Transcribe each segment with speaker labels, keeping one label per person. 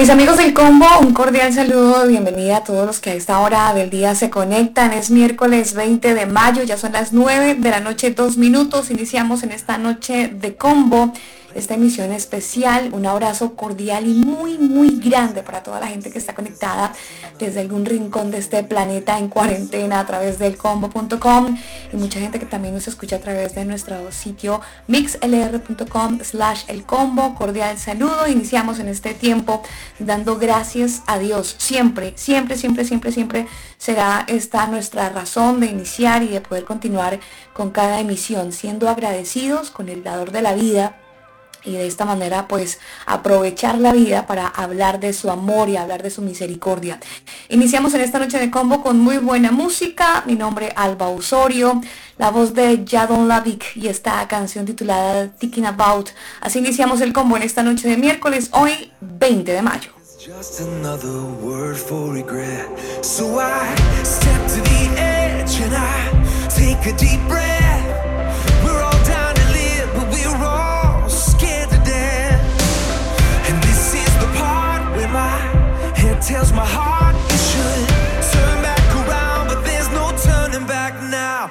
Speaker 1: Mis amigos del combo, un cordial saludo, bienvenida a todos los que a esta hora del día se conectan. Es miércoles 20 de mayo, ya son las 9 de la noche, dos minutos. Iniciamos en esta noche de combo esta emisión especial. Un abrazo cordial y muy, muy grande para toda la gente que está conectada desde algún rincón de este planeta en cuarentena a través del combo.com y mucha gente que también nos escucha a través de nuestro sitio mixlr.com slash el combo. Cordial saludo. Iniciamos en este tiempo dando gracias a Dios. Siempre, siempre, siempre, siempre, siempre será esta nuestra razón de iniciar y de poder continuar con cada emisión, siendo agradecidos con el dador de la vida y de esta manera pues aprovechar la vida para hablar de su amor y hablar de su misericordia. Iniciamos en esta noche de combo con muy buena música, mi nombre Alba Osorio, la voz de Jadon Lavik y esta canción titulada Thinking About. Así iniciamos el combo en esta noche de miércoles, hoy 20 de mayo. Tells my heart it should turn back around, but there's no turning back now.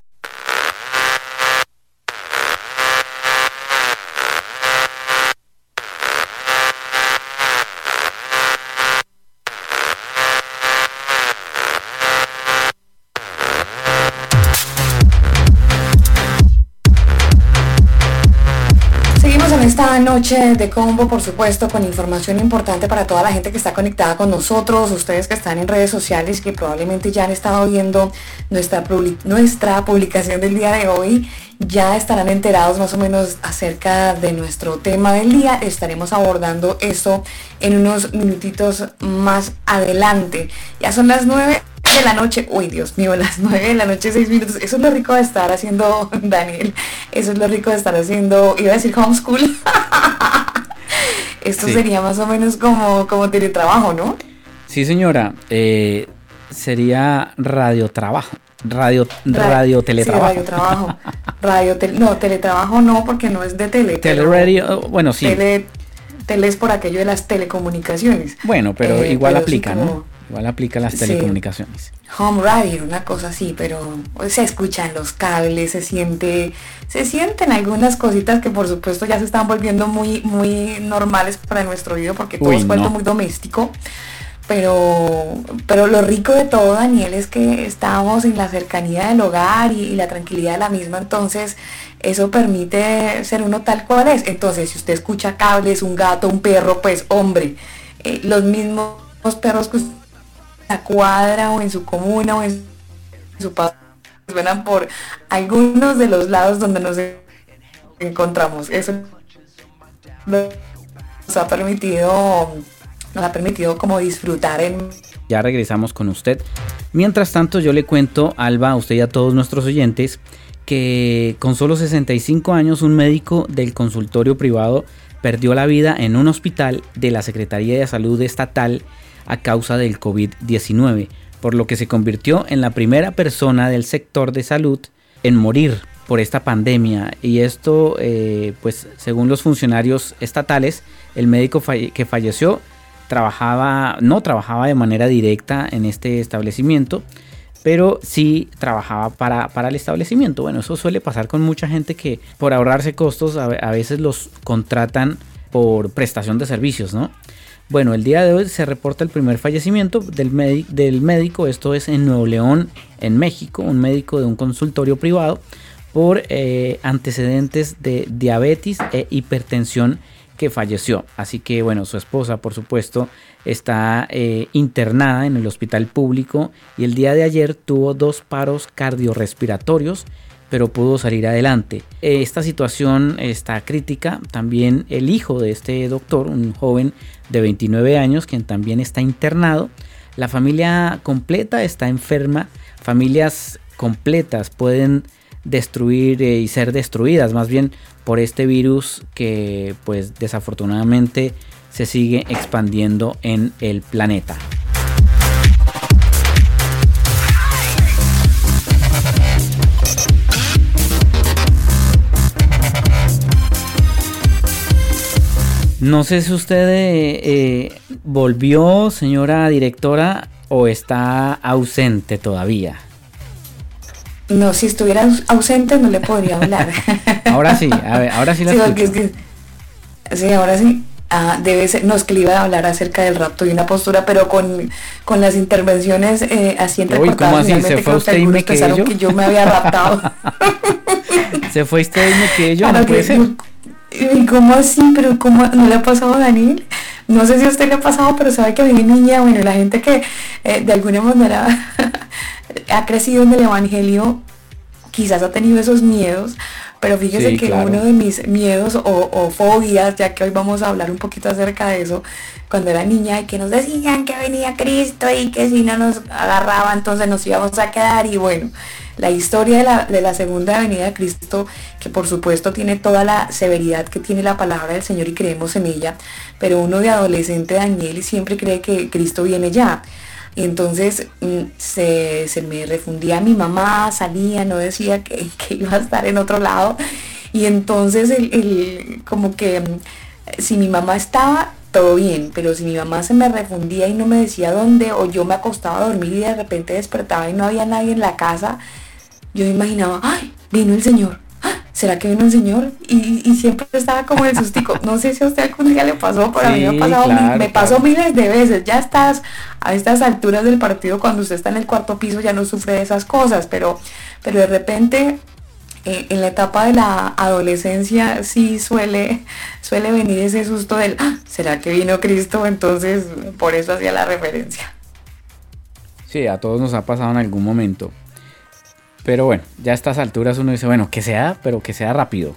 Speaker 2: Noche de combo, por supuesto, con información importante para toda la gente que está conectada con nosotros, ustedes que están en redes sociales, que probablemente ya han estado viendo nuestra, nuestra publicación del día de hoy, ya estarán enterados más o menos acerca de nuestro tema del día. Estaremos abordando eso en unos minutitos más adelante. Ya son las nueve de la noche, uy Dios mío, las 9 de la noche, 6 minutos, eso es lo rico de estar haciendo, Daniel, eso es lo rico de estar haciendo, iba a decir homeschool, esto sería más o menos como, como teletrabajo, ¿no?
Speaker 3: Sí señora, eh, sería radiotrabajo. Radio, radio teletrabajo.
Speaker 2: radio trabajo. Radio no, teletrabajo no, porque no es de tele.
Speaker 3: Teleradio, bueno, sí.
Speaker 2: Tele, tele es por aquello de las telecomunicaciones.
Speaker 3: Bueno, pero eh, igual aplica, ¿no? Igual aplica las telecomunicaciones.
Speaker 2: Home radio, una cosa así, pero se escuchan los cables, se siente, se sienten algunas cositas que por supuesto ya se están volviendo muy, muy normales para nuestro oído porque todo es vuelto muy doméstico. Pero, pero lo rico de todo, Daniel, es que estamos en la cercanía del hogar y, la tranquilidad de la misma, entonces eso permite ser uno tal cual es. Entonces, si usted escucha cables, un gato, un perro, pues hombre, eh, los mismos perros que usted cuadra o en su comuna o en su país suenan por algunos de los lados donde nos encontramos. Eso nos ha permitido, nos ha permitido como disfrutar en...
Speaker 3: Ya regresamos con usted. Mientras tanto yo le cuento, Alba, a usted y a todos nuestros oyentes, que con solo 65 años un médico del consultorio privado perdió la vida en un hospital de la Secretaría de Salud Estatal a causa del COVID-19, por lo que se convirtió en la primera persona del sector de salud en morir por esta pandemia. Y esto, eh, pues según los funcionarios estatales, el médico que falleció trabajaba, no trabajaba de manera directa en este establecimiento, pero sí trabajaba para, para, el establecimiento. Bueno, eso suele pasar con mucha gente que por ahorrarse costos a, a veces los contratan por prestación de servicios, ¿no? Bueno, el día de hoy se reporta el primer fallecimiento del, médico, esto es en Nuevo León, en México, un médico de un consultorio privado por eh, antecedentes de diabetes e hipertensión que falleció. Así que bueno, su esposa por supuesto está eh, internada en el hospital público y el día de ayer tuvo dos paros cardiorrespiratorios pero pudo salir adelante. Esta situación está crítica. También el hijo de este doctor, un joven de 29 años, quien también está internado. La familia completa está enferma. Familias completas pueden destruir eh, y ser destruidas más bien por este virus que pues desafortunadamente se sigue expandiendo en el planeta. No sé si usted eh, eh, volvió, señora directora, o está ausente todavía.
Speaker 2: No, si estuviera ausente no le podría hablar.
Speaker 3: ahora sí, a ver, ahora sí la
Speaker 2: sí, sí, ahora sí. Ah, debe ser, no es que le iba a hablar acerca del rapto y una postura, pero con, con las intervenciones eh, así
Speaker 3: Uy, ¿cómo así? ¿Se fue usted y me quedé yo?
Speaker 2: que yo me había raptado.
Speaker 3: ¿Se fue usted y me quedé yo? no puede ser.
Speaker 2: ¿Y cómo así? ¿Pero cómo no le ha pasado a Daniel? No sé si a usted le ha pasado, pero sabe que mi niña, bueno, la gente que eh, de alguna manera ha crecido en el Evangelio, quizás ha tenido esos miedos, pero fíjese que uno de mis miedos o, fobias, ya que hoy vamos a hablar un poquito acerca de eso, cuando era niña y que nos decían que venía Cristo y que si no nos agarraba entonces nos íbamos a quedar y bueno, la historia de la, de la segunda venida de Cristo, que por supuesto tiene toda la severidad que tiene la palabra del Señor y creemos en ella, pero uno de adolescente Daniel siempre cree que Cristo viene ya. Y entonces mm, se, me refundía mi mamá, salía, no decía que, iba a estar en otro lado. Y entonces el, como que mm, si mi mamá estaba, todo bien, pero si mi mamá se me refundía y no me decía dónde, o yo me acostaba a dormir y de repente despertaba y no había nadie en la casa, yo me imaginaba, ay, vino el Señor. ¡Ah! ¿Será que vino el Señor? Y, siempre estaba como el sustico. No sé si a usted algún día le pasó, pero a mí me, ha pasado, me pasó miles de veces. Ya estás a estas alturas del partido, cuando usted está en el cuarto piso, ya no sufre de esas cosas, pero, pero de repente eh, en la etapa de la adolescencia sí suele, suele venir ese susto del, ah, ¿será que vino Cristo? Entonces, por eso hacía la referencia.
Speaker 3: Sí, a todos nos ha pasado en algún momento. Pero bueno, ya a estas alturas uno dice, bueno, que sea, pero que sea rápido.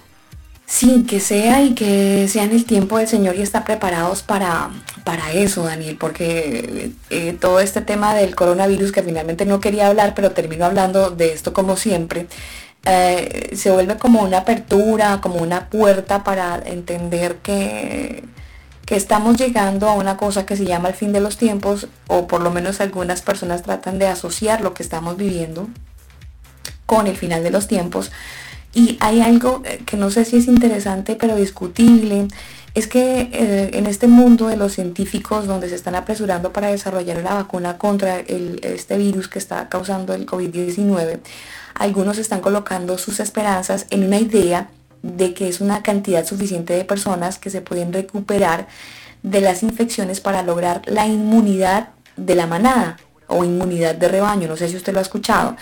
Speaker 2: Sí, que sea y que sea en el tiempo del Señor y estar preparados para, para eso, Daniel, porque eh, todo este tema del coronavirus, que finalmente no quería hablar, pero termino hablando de esto como siempre, eh, se vuelve como una apertura, como una puerta para entender que, que estamos llegando a una cosa que se llama el fin de los tiempos, o por lo menos algunas personas tratan de asociar lo que estamos viviendo con el final de los tiempos. Y hay algo eh, que no sé si es interesante, pero discutible, es que eh, en este mundo de los científicos donde se están apresurando para desarrollar la vacuna contra este virus que está causando el COVID-19, algunos están colocando sus esperanzas en una idea de que es una cantidad suficiente de personas que se pueden recuperar de las infecciones para lograr la inmunidad de la manada o inmunidad de rebaño, no sé si usted lo ha escuchado.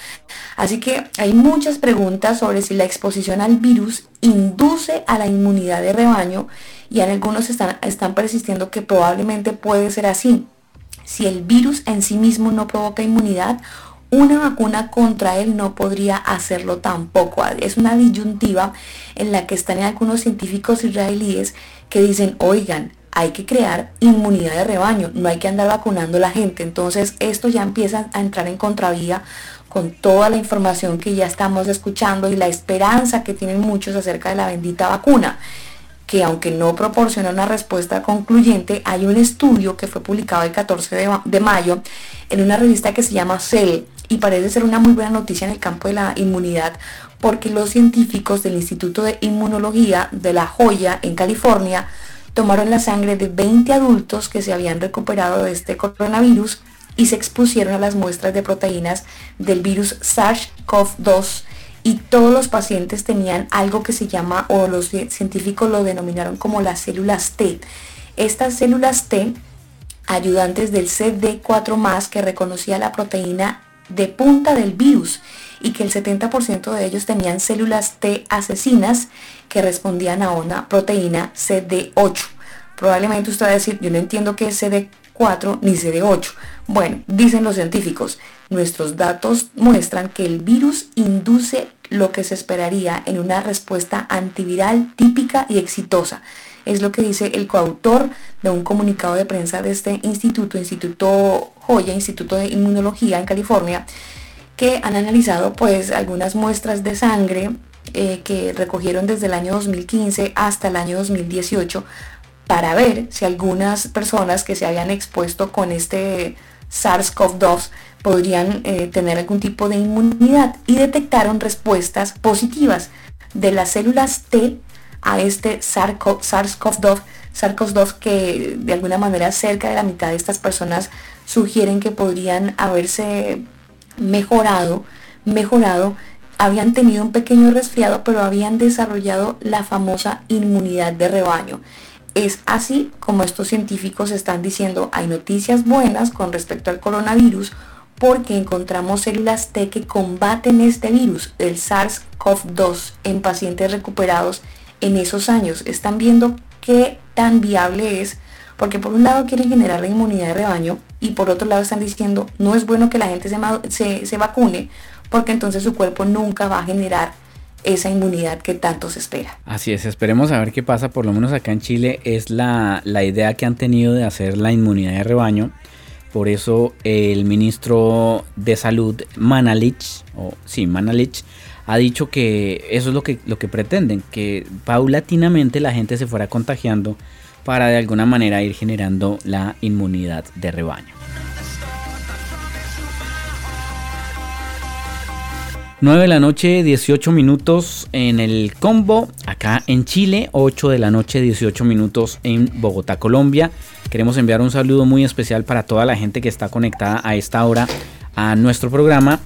Speaker 2: Así que hay muchas preguntas sobre si la exposición al virus induce a la inmunidad de rebaño y algunos están, están persistiendo que probablemente puede ser así. Si el virus en sí mismo no provoca inmunidad, una vacuna contra él no podría hacerlo tampoco. Es una disyuntiva en la que están algunos científicos israelíes que dicen, oigan, hay que crear inmunidad de rebaño, no hay que andar vacunando a la gente. Entonces esto ya empieza a entrar en contravía con toda la información que ya estamos escuchando y la esperanza que tienen muchos acerca de la bendita vacuna que aunque no proporciona una respuesta concluyente, hay un estudio que fue publicado el 14 de, de, mayo en una revista que se llama Cell y parece ser una muy buena noticia en el campo de la inmunidad porque los científicos del Instituto de Inmunología de La Joya en California tomaron la sangre de 20 adultos que se habían recuperado de este coronavirus y se expusieron a las muestras de proteínas del virus SARS-CoV-2 y todos los pacientes tenían algo que se llama, o los científicos lo denominaron como las células T. Estas células T, ayudantes del CD4+, que reconocía la proteína de punta del virus y que el 70% de ellos tenían células T asesinas que respondían a una proteína CD8. Probablemente usted va a decir, yo no entiendo qué es CD4 ni CD8. Bueno, dicen los científicos, nuestros datos muestran que el virus induce lo que se esperaría en una respuesta antiviral típica y exitosa. Es lo que dice el coautor de un comunicado de prensa de este instituto, Instituto Joya, Instituto de Inmunología en California, que han analizado pues algunas muestras de sangre eh, que recogieron desde el año 2015 hasta el año 2018 para ver si algunas personas que se habían expuesto con este SARS-CoV-2 podrían eh, tener algún tipo de inmunidad y detectaron respuestas positivas de las células T a este SARS-CoV-2 SARS-CoV-2 que de alguna manera cerca de la mitad de estas personas sugieren que podrían haberse mejorado, mejorado, habían tenido un pequeño resfriado, pero habían desarrollado la famosa inmunidad de rebaño. Es así como estos científicos están diciendo, hay noticias buenas con respecto al coronavirus porque encontramos células T que combaten este virus, el SARS-CoV-2, en pacientes recuperados en esos años. Están viendo qué tan viable es, porque por un lado quieren generar la inmunidad de rebaño y por otro lado están diciendo no es bueno que la gente se, se, vacune porque entonces su cuerpo nunca va a generar esa inmunidad que tanto se espera.
Speaker 3: Así es, esperemos a ver qué pasa, por lo menos acá en Chile es la, la idea que han tenido de hacer la inmunidad de rebaño. Por eso el ministro de Salud, Manalich, o sí, Manalich, ha dicho que eso es lo que, lo que pretenden, que paulatinamente la gente se fuera contagiando para de alguna manera ir generando la inmunidad de rebaño. 9 de la noche, 18 minutos en el combo, acá en Chile, 8 de la noche, 18 minutos en Bogotá, Colombia. Queremos enviar un saludo muy especial para toda la gente que está conectada a esta hora a nuestro programa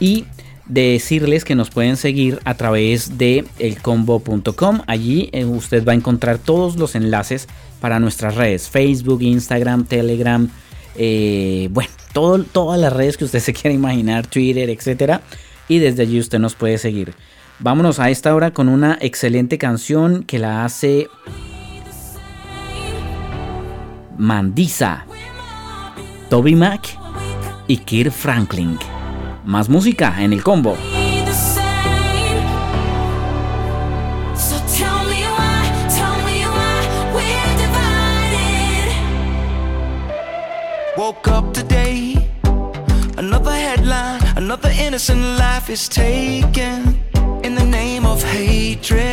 Speaker 3: y decirles que nos pueden seguir a través de elcombo.com. Allí eh, usted va a encontrar todos los enlaces para nuestras redes, Facebook, Instagram, Telegram, eh, bueno, todo, todas las redes que usted se quiera imaginar, Twitter, etc. Y desde allí usted nos puede seguir. Vámonos a esta hora con una excelente canción que la hace Mandisa, Toby Mac y Kirk Franklin. más música en el combo.
Speaker 4: Woke up today, another headline, another innocent life is taken in the name of hatred.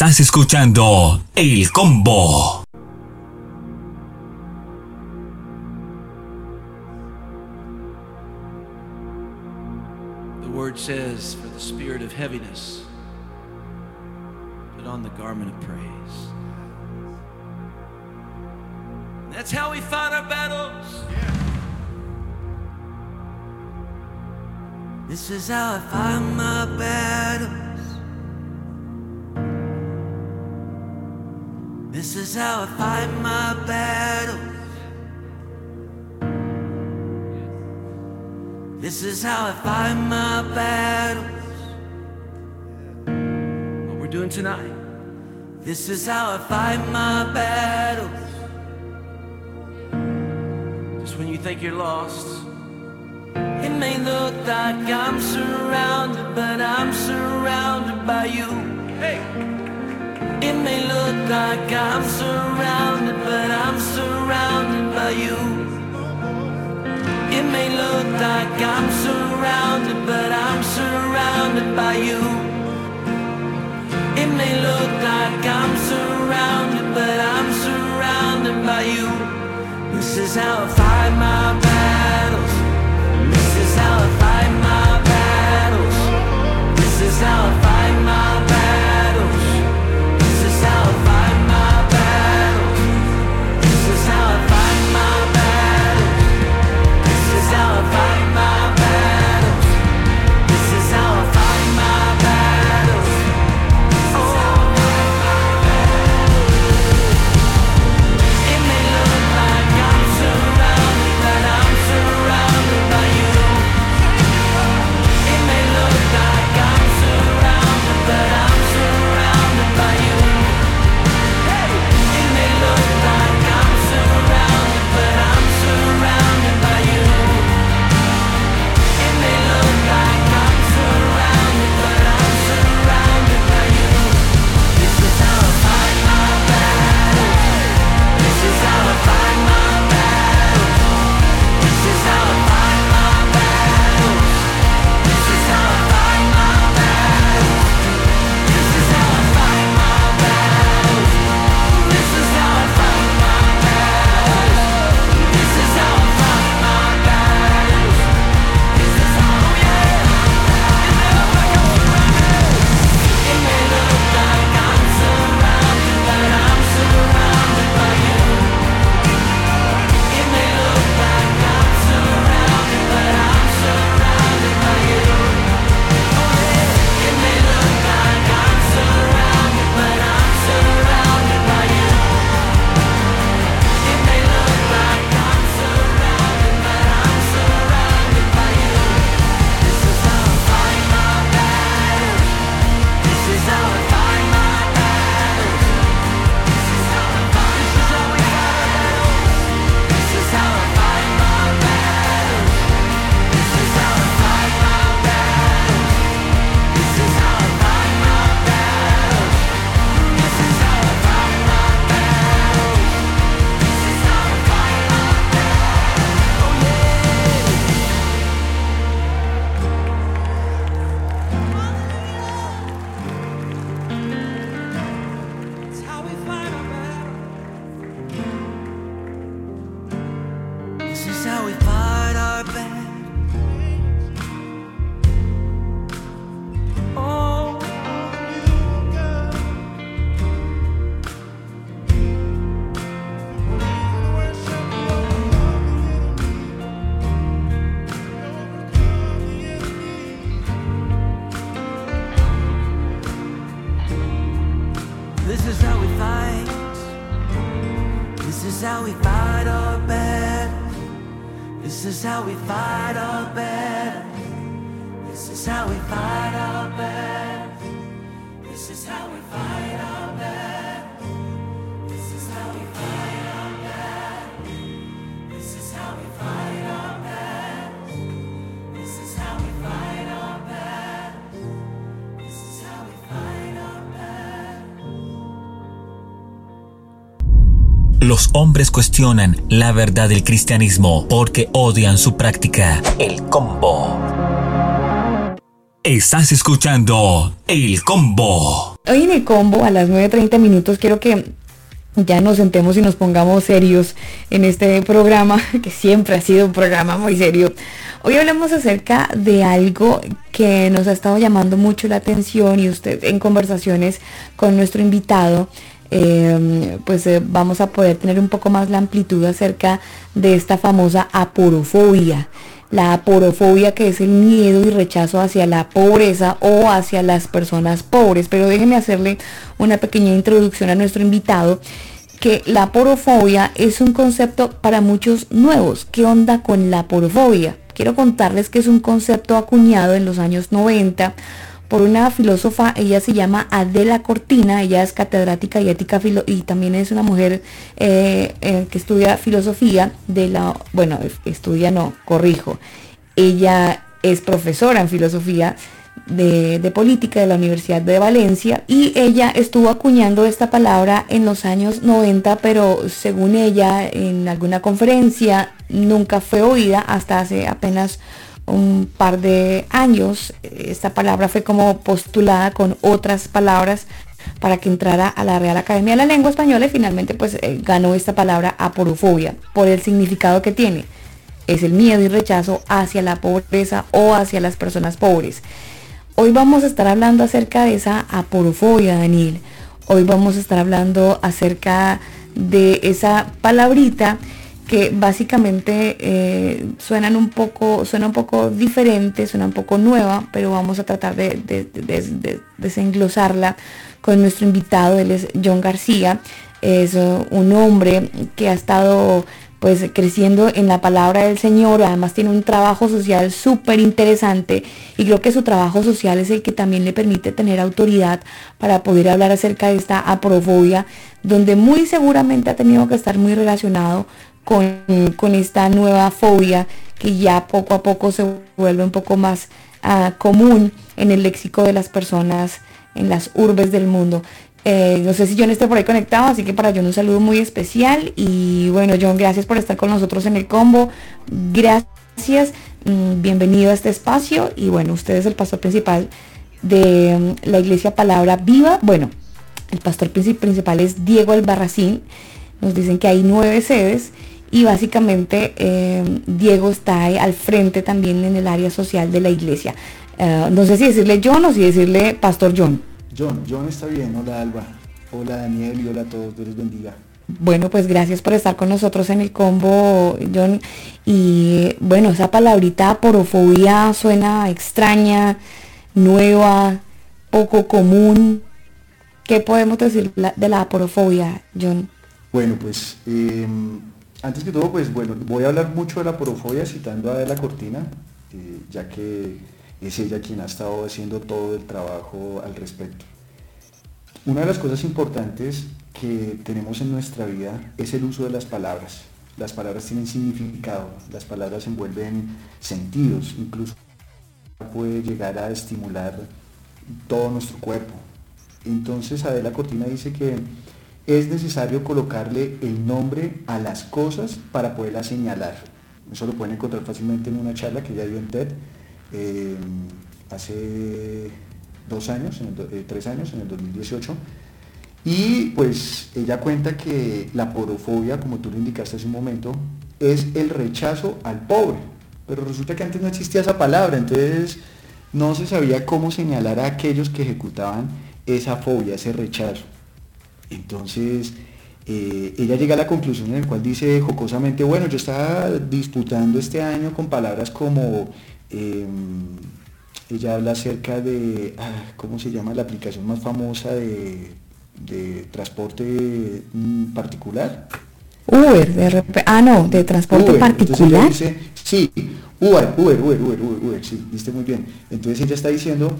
Speaker 5: Estás escuchando El Combo.
Speaker 6: The word says, For the spirit of heaviness, put on the garment of praise. That's how we fight our battles. Yeah. This is how I fight my battle. This is how I fight my battles. This is how I fight my battles. What we're doing tonight. This is how I fight my battles. Just when you think you're lost. It may look like I'm surrounded, but I'm surrounded by you. Hey. It may look like I'm surrounded, but I'm surrounded by you. It may look like I'm surrounded, but I'm surrounded by you. It may look like I'm surrounded, but I'm surrounded by you. This is how I fight my battles. This is how I fight my battles. This is how I fight is how we fight our battles. This is how we fight our battles.
Speaker 5: Los hombres cuestionan la verdad del cristianismo porque odian su práctica. El combo. Estás escuchando El combo.
Speaker 2: Hoy en el combo a las 9.30 minutos quiero que ya nos sentemos y nos pongamos serios en este programa, que siempre ha sido un programa muy serio. Hoy hablamos acerca de algo que nos ha estado llamando mucho la atención y usted en conversaciones con nuestro invitado, eh, pues eh, vamos a poder tener un poco más la amplitud acerca de esta famosa aporofobia. La aporofobia que es el miedo y rechazo hacia la pobreza o hacia las personas pobres. Pero déjenme hacerle una pequeña introducción a nuestro invitado que la porofobia es un concepto para muchos nuevos. ¿Qué onda con la porofobia? Quiero contarles que es un concepto acuñado en los años 90 por una filósofa, ella se llama Adela Cortina, ella es catedrática y ética filo y también es una mujer eh, eh, que estudia filosofía de la, bueno, estudia no, corrijo, Ella es profesora en filosofía de, política de la Universidad de Valencia y ella estuvo acuñando esta palabra en los años 90, pero según ella en alguna conferencia nunca fue oída hasta hace apenas un par de años. Esta palabra fue como postulada con otras palabras para que entrara a la Real Academia de la Lengua Española y finalmente pues eh, ganó esta palabra aporofobia por el significado que tiene. Es el miedo y rechazo hacia la pobreza o hacia las personas pobres. Hoy vamos a estar hablando acerca de esa aporofobia, Daniel. Hoy vamos a estar hablando acerca de esa palabrita que básicamente eh, suenan un poco, suena un poco diferente, suena un poco nueva, pero vamos a tratar de, de desenglosarla con nuestro invitado, él es John García, es un hombre que ha estado pues creciendo en la palabra del Señor, además tiene un trabajo social súper interesante y creo que su trabajo social es el que también le permite tener autoridad para poder hablar acerca de esta aprofobia, donde muy seguramente ha tenido que estar muy relacionado con, esta nueva fobia que ya poco a poco se vuelve un poco más ah, común en el léxico de las personas en las urbes del mundo. Eh, no sé si John esté por ahí conectado, así que para John un saludo muy especial. Y bueno, John, gracias por estar con nosotros en el combo. Gracias, mm, bienvenido a este espacio. Y bueno, usted es el pastor principal de mm, la iglesia Palabra Viva. Bueno, el pastor principal es Diego Albarracín. Nos dicen que hay nueve sedes y básicamente eh, Diego está ahí al frente también en el área social de la iglesia. Eh, no sé si decirle John o si decirle Pastor John.
Speaker 7: John, John está bien, hola Alba, hola Daniel y hola a todos, Dios les bendiga.
Speaker 2: Bueno, pues gracias por estar con nosotros en el combo, John. Y bueno, esa palabrita porofobia suena extraña, nueva, poco común. ¿Qué podemos decir de la porofobia, John?
Speaker 7: Bueno, pues em, antes que todo, pues bueno, voy a hablar mucho de la porofobia citando a la Cortina, eh, ya que es ella quien ha estado haciendo todo el trabajo al respecto. Una de las cosas importantes que tenemos en nuestra vida es el uso de las palabras. Las palabras tienen significado, las palabras envuelven sentidos, incluso puede llegar a estimular todo nuestro cuerpo. Entonces Adela Cortina dice que es necesario colocarle el nombre a las cosas para poderlas señalar. Eso lo pueden encontrar fácilmente en una charla que ya dio en TED eh, hace dos años, eh, tres años, en el 2018. Y pues ella cuenta que la porofobia, como tú lo indicaste hace un momento, es el rechazo al pobre. Pero resulta que antes no existía esa palabra, entonces no se sabía cómo señalar a aquellos que ejecutaban esa fobia, ese rechazo. Entonces, eh, ella llega a la conclusión en la cual dice jocosamente, bueno, yo estaba disputando este año con palabras como Em, ella habla acerca de, ah, ¿cómo se llama la aplicación más famosa de, transporte mm, particular?
Speaker 2: Uber, de ah no, de transporte particular.
Speaker 7: sí, Uber, Uber, Uber, Uber, Uber, sí, viste muy bien. Entonces ella está diciendo,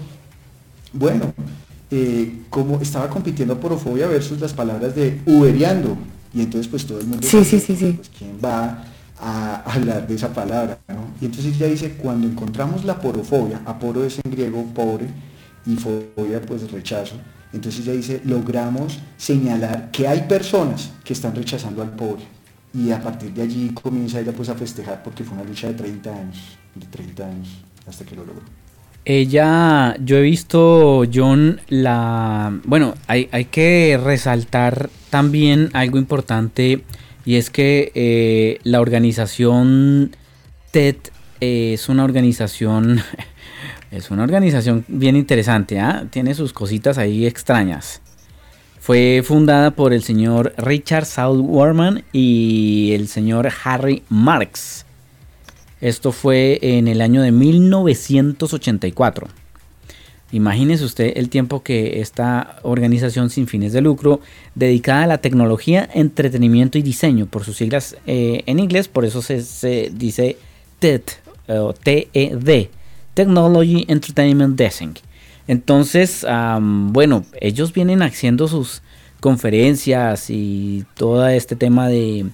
Speaker 7: bueno, eh, como estaba compitiendo porofobia versus las palabras de uberiando. Y entonces pues todo el mundo
Speaker 2: sí, sí, sí, sí.
Speaker 7: Pues, quién va a hablar de esa palabra. Y entonces ya dice, cuando encontramos la porofobia, aporo es en griego pobre y fobia pues rechazo, entonces ya dice, logramos señalar que hay personas que están rechazando al pobre. Y a partir de allí comienza ella pues a festejar porque fue una lucha de 30 años, de 30 años hasta que lo logró.
Speaker 3: Ella, yo he visto, John, la... Bueno, hay, hay que resaltar también algo importante y es que eh, la organización TED es una organización, es una organización bien interesante, ¿ah? tiene sus cositas ahí extrañas. Fue fundada por el señor Richard Saul Warman y el señor Harry Marx. Esto fue en el año de 1984. Imagínese usted el tiempo que esta organización sin fines de lucro, dedicada a la tecnología, entretenimiento y diseño, por sus siglas eh, en inglés, por eso se, dice TED o TED, Technology Entertainment Design. Entonces, bueno, ellos vienen haciendo sus conferencias y todo este tema de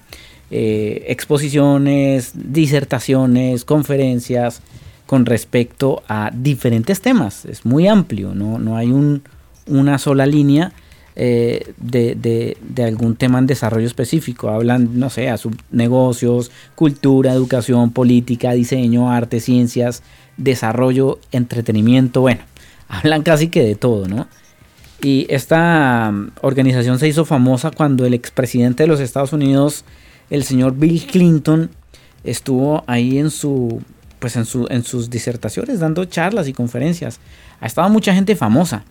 Speaker 3: eh, exposiciones, disertaciones, conferencias con respecto a diferentes temas. Es muy amplio, no, no hay un, una sola línea eh, de, algún tema en desarrollo específico. Hablan, no sé, a negocios, cultura, educación, política, diseño, arte, ciencias, desarrollo, entretenimiento, bueno, hablan casi que de todo, ¿no? Y esta um, organización se hizo famosa cuando el expresidente de los Estados Unidos, el señor Bill Clinton, estuvo ahí en su pues en, su, en sus disertaciones dando charlas y conferencias. Ha estado mucha gente famosa.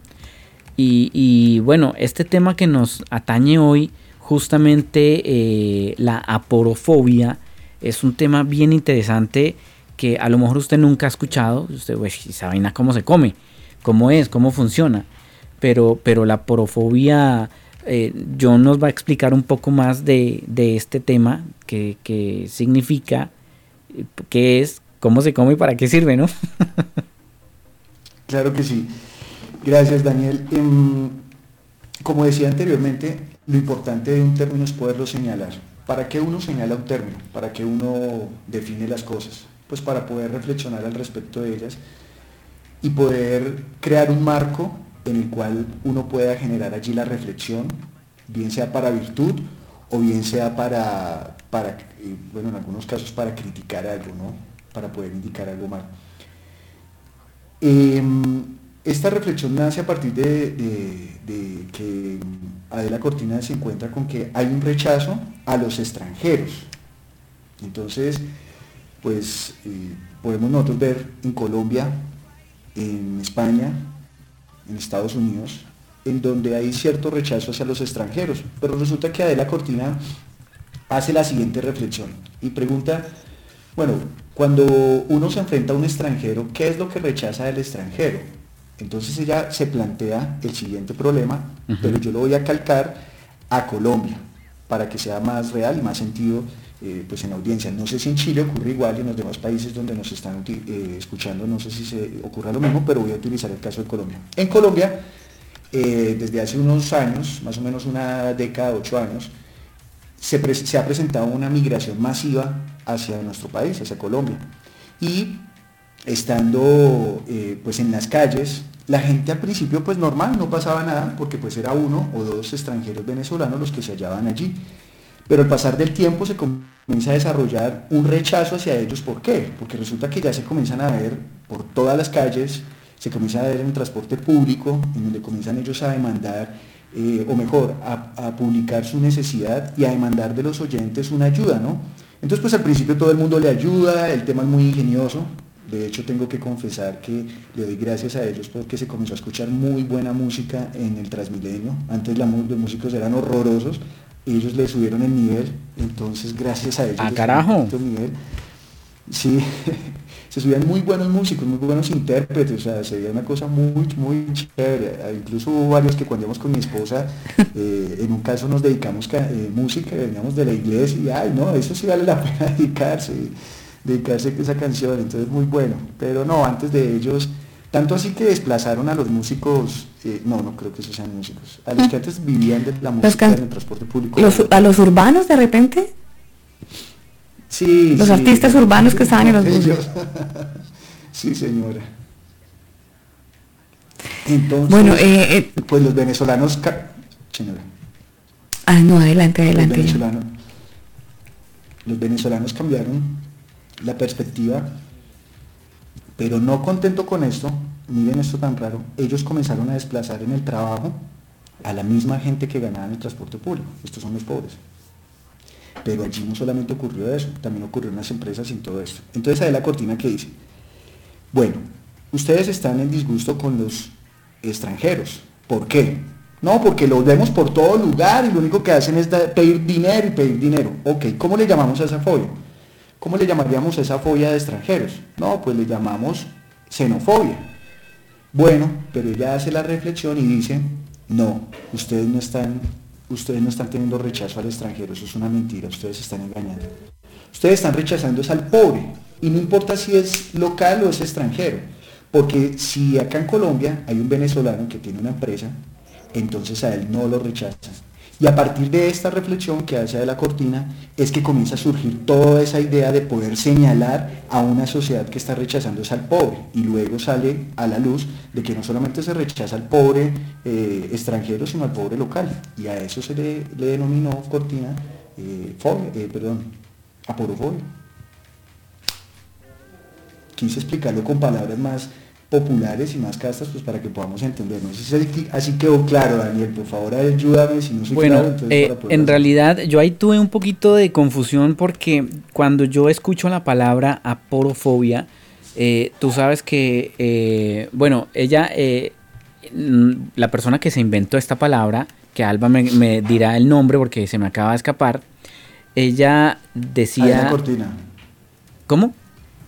Speaker 3: Y, bueno, este tema que nos atañe hoy, justamente eh, la aporofobia, es un tema bien interesante que a lo mejor usted nunca ha escuchado. Usted, pues, sabe cómo se come, cómo es, cómo funciona. Pero, pero la aporofobia, eh, John nos va a explicar un poco más de, este tema, que, que significa, qué es, cómo se come y para qué sirve, ¿no?
Speaker 7: claro que sí. Gracias, Daniel. Em, como decía anteriormente, lo importante de un término es poderlo señalar. ¿Para qué uno señala un término? ¿Para qué uno define las cosas? Pues para poder reflexionar al respecto de ellas y poder crear un marco en el cual uno pueda generar allí la reflexión, bien sea para virtud o bien sea para, eh, bueno, en algunos casos para criticar algo, ¿no? Para poder indicar algo mal. Em, esta reflexión nace a partir de, que Adela Cortina se encuentra con que hay un rechazo a los extranjeros. Entonces, pues eh, podemos nosotros ver en Colombia, en España, en Estados Unidos, en donde hay cierto rechazo hacia los extranjeros. Pero resulta que Adela Cortina hace la siguiente reflexión y pregunta, bueno, cuando uno se enfrenta a un extranjero, ¿qué es lo que rechaza del extranjero? Entonces ella se plantea el siguiente problema, pero yo lo voy a calcar a Colombia para que sea más real y más sentido eh, pues en audiencia. No sé si en Chile ocurre igual y en los demás países donde nos están eh, escuchando, no sé si se ocurra lo mismo, pero voy a utilizar el caso de Colombia. En Colombia, eh, desde hace unos años, más o menos una década, ocho años, se, ha presentado una migración masiva hacia nuestro país, hacia Colombia. Y estando pues en las calles, la gente al principio pues normal, no pasaba nada, porque pues era uno o dos extranjeros venezolanos los que se hallaban allí. Pero al pasar del tiempo se comienza a desarrollar un rechazo hacia ellos. ¿Por qué? Porque resulta que ya se comienzan a ver por todas las calles, se comienza a ver en transporte público, en donde comienzan ellos a demandar, eh, o mejor, a, publicar su necesidad y a demandar de los oyentes una ayuda, ¿no? Entonces pues al principio todo el mundo le ayuda, el tema es muy ingenioso, de hecho, tengo que confesar que le doy gracias a ellos porque se comenzó a escuchar muy buena música en el Transmilenio. Antes los músicos eran horrorosos, ellos le subieron el nivel, entonces gracias a ellos.
Speaker 3: ¡Ah, carajo!
Speaker 7: Nivel. Sí, se subían muy buenos músicos, muy buenos intérpretes, o sea, se veía una cosa muy, muy chévere. Ah, incluso hubo varios que cuando íbamos con mi esposa, eh, en un caso nos dedicamos a eh, música, veníamos de la iglesia y, ay, no, eso sí vale la pena dedicarse dedicarse a esa canción, entonces muy bueno. Pero no, antes de ellos, tanto así que desplazaron a los músicos, eh, no, no creo que esos sean músicos, a los que antes vivían de la música en el transporte público.
Speaker 2: ¿A los urbanos de repente?
Speaker 7: Sí.
Speaker 2: Los artistas urbanos que estaban en los buses.
Speaker 7: sí, señora. Entonces,
Speaker 2: bueno, eh, eh,
Speaker 7: pues los venezolanos, señora.
Speaker 2: Ah, no, adelante, adelante.
Speaker 7: los venezolanos cambiaron la perspectiva, pero no contento con esto, miren esto tan raro, ellos comenzaron a desplazar en el trabajo a la misma gente que ganaba en el transporte público, estos son los pobres. Pero allí no solamente ocurrió eso, también ocurrió en las empresas y en todo esto. Entonces ahí la cortina que dice, bueno, ustedes están en disgusto con los extranjeros. ¿Por qué? No, porque los vemos por todo lugar y lo único que hacen es pedir dinero y pedir dinero. Ok, ¿cómo le llamamos a esa fobia? ¿Cómo le llamaríamos a esa fobia de extranjeros? No, pues le llamamos xenofobia. Bueno, pero ella hace la reflexión y dice, no, ustedes no están, ustedes no están teniendo rechazo al extranjero, eso es una mentira, ustedes están engañando. Ustedes están rechazando al pobre, y no importa si es local o es extranjero, porque si acá en Colombia hay un venezolano que tiene una empresa, entonces a él no lo rechazan. Y a partir de esta reflexión que hace de la cortina es que comienza a surgir toda esa idea de poder señalar a una sociedad que está rechazando al pobre. Y luego sale a la luz de que no solamente se rechaza al pobre eh, extranjero, sino al pobre local. Y a eso se le, denominó cortina, eh, eh, perdón, aporofobia. Quise explicarlo con palabras más populares y más castas pues para que podamos entendernos. Así quedó claro, Daniel, por favor ayúdame si no soy
Speaker 3: bueno, eh, en realidad yo ahí tuve un poquito de confusión porque cuando yo escucho la palabra aporofobia, eh, tú sabes que, eh, bueno, ella, la persona que se inventó esta palabra, que Alba me, me, dirá el nombre porque se me acaba de escapar, ella decía...
Speaker 7: Cortina.
Speaker 3: ¿Cómo?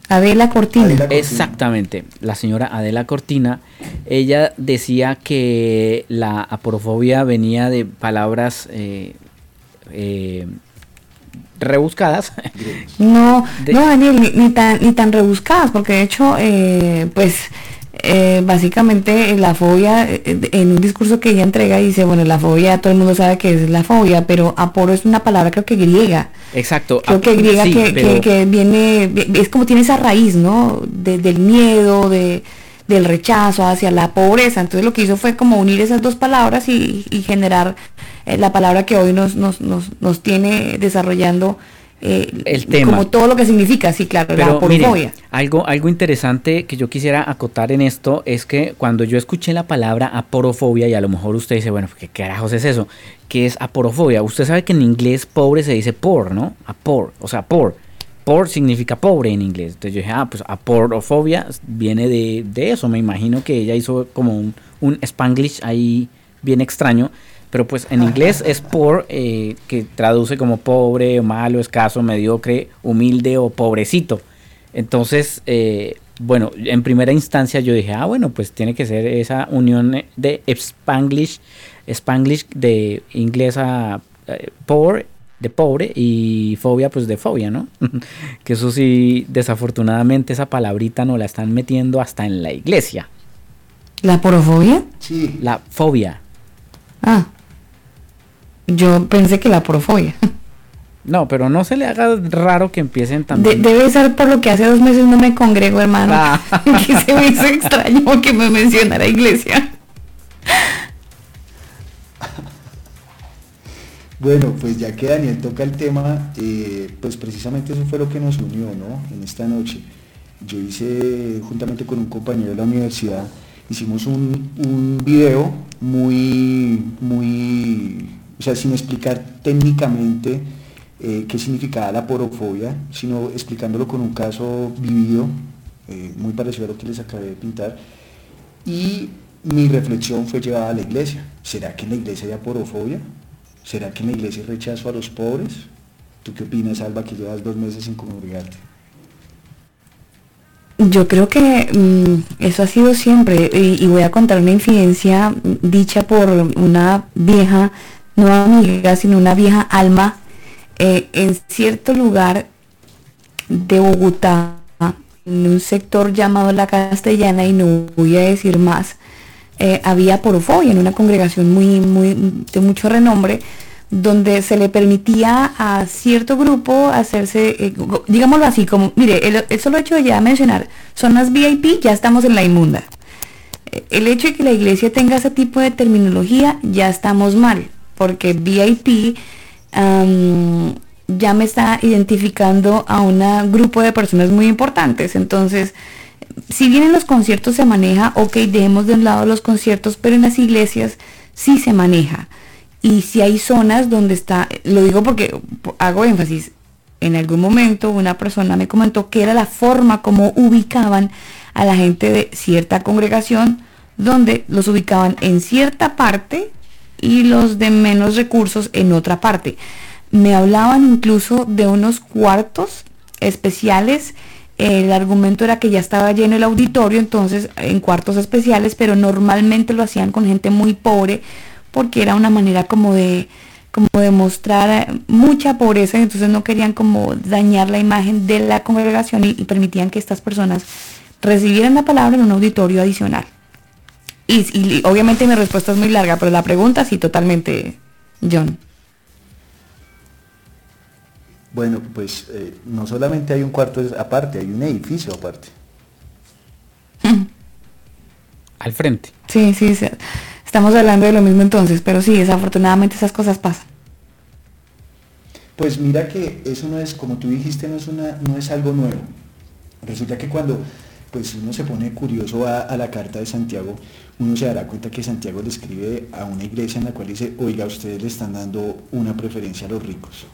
Speaker 2: Adela Cortina.
Speaker 3: Exactamente, la señora Adela Cortina. Ella decía que la aporofobia venía de palabras eh, eh, rebuscadas.
Speaker 2: No, no, Daniel, ni, tan, ni tan rebuscadas, porque de hecho, eh, pues eh, básicamente la fobia, eh, en un discurso que ella entrega, dice, bueno, la fobia, todo el mundo sabe que es la fobia, pero aporo es una palabra creo que griega.
Speaker 3: Exacto.
Speaker 2: Creo que griega que, viene, es como tiene esa raíz, ¿no? del miedo, de, del rechazo hacia la pobreza. Entonces lo que hizo fue como unir esas dos palabras y, generar eh, la palabra que hoy nos, nos, nos, nos tiene desarrollando eh, el tema. Como todo lo que significa, sí, claro,
Speaker 3: Pero, algo, algo interesante que yo quisiera acotar en esto es que cuando yo escuché la palabra aporofobia, y a lo mejor usted dice, bueno, ¿qué carajos es eso? ¿Qué es aporofobia? Usted sabe que en inglés pobre se dice poor, ¿no? Apor, o sea, poor. Poor significa pobre en inglés. Entonces yo dije, ah, pues aporofobia viene de, de eso. Me imagino que ella hizo como un, un spanglish ahí bien extraño pero pues en inglés es poor, eh, que traduce como pobre, malo, escaso, mediocre, humilde o pobrecito. Entonces, eh, bueno, en primera instancia yo dije, ah, bueno, pues tiene que ser esa unión de Spanglish, Spanglish de inglés a eh, poor, de pobre, y fobia, pues de fobia, ¿no? que eso sí, desafortunadamente esa palabrita no la están metiendo hasta en la iglesia.
Speaker 2: ¿La porofobia?
Speaker 3: Sí. La fobia.
Speaker 2: Ah. Yo pensé que la porofobia.
Speaker 3: No, pero no se le haga raro que empiecen también.
Speaker 2: debe ser por lo que hace dos meses no me congrego, hermano. Ah. que se me hizo extraño que me mencionara iglesia.
Speaker 7: Bueno, pues ya que Daniel toca el tema, eh, pues precisamente eso fue lo que nos unió, ¿no? En esta noche. Yo hice, juntamente con un compañero de la universidad, hicimos un, un video muy, muy o sea, sin explicar técnicamente eh, qué significaba la porofobia, sino explicándolo con un caso vivido, eh, muy parecido a lo que les acabé de pintar. Y mi reflexión fue llevada a la iglesia. ¿Será que en la iglesia hay porofobia? ¿Será que en la iglesia hay rechazo a los pobres? ¿Tú qué opinas, Alba, que llevas dos meses sin congregarte?
Speaker 2: Yo creo que mm, eso ha sido siempre, y, voy a contar una infidencia dicha por una vieja no amiga, sino una vieja alma, eh, en cierto lugar de Bogotá, en un sector llamado La Castellana, y no voy a decir más, eh, había porofobia en una congregación muy, muy, de mucho renombre, donde se le permitía a cierto grupo hacerse, eh, digámoslo así, como, mire, el, solo hecho de ya mencionar zonas VIP, ya estamos en la inmunda. El hecho de que la iglesia tenga ese tipo de terminología, ya estamos mal porque VIP ya me está identificando a un grupo de personas muy importantes. Entonces, si bien en los conciertos se maneja, ok, dejemos de un lado los conciertos, pero en las iglesias sí se maneja. Y si hay zonas donde está, lo digo porque hago énfasis, en algún momento una persona me comentó que era la forma como ubicaban a la gente de cierta congregación, donde los ubicaban en cierta parte y los de menos recursos en otra parte. Me hablaban incluso de unos cuartos especiales. El argumento era que ya estaba lleno el auditorio, entonces en cuartos especiales, pero normalmente lo hacían con gente muy pobre porque era una manera como de como de mostrar mucha pobreza, entonces no querían como dañar la imagen de la congregación y permitían que estas personas recibieran la palabra en un auditorio adicional. Y, obviamente mi respuesta es muy larga, pero la pregunta sí totalmente John.
Speaker 7: Bueno, pues eh, no solamente hay un cuarto aparte, hay un edificio aparte.
Speaker 3: Al frente.
Speaker 2: Sí, sí, sí, estamos hablando de lo mismo entonces, pero sí, desafortunadamente esas cosas pasan.
Speaker 7: Pues mira que eso no es, como tú dijiste, no es, una, no es algo nuevo. Resulta que cuando pues uno se pone curioso a, a, la carta de Santiago, uno se dará cuenta que Santiago le escribe a una iglesia en la cual dice, oiga, ustedes le están dando una preferencia a los ricos.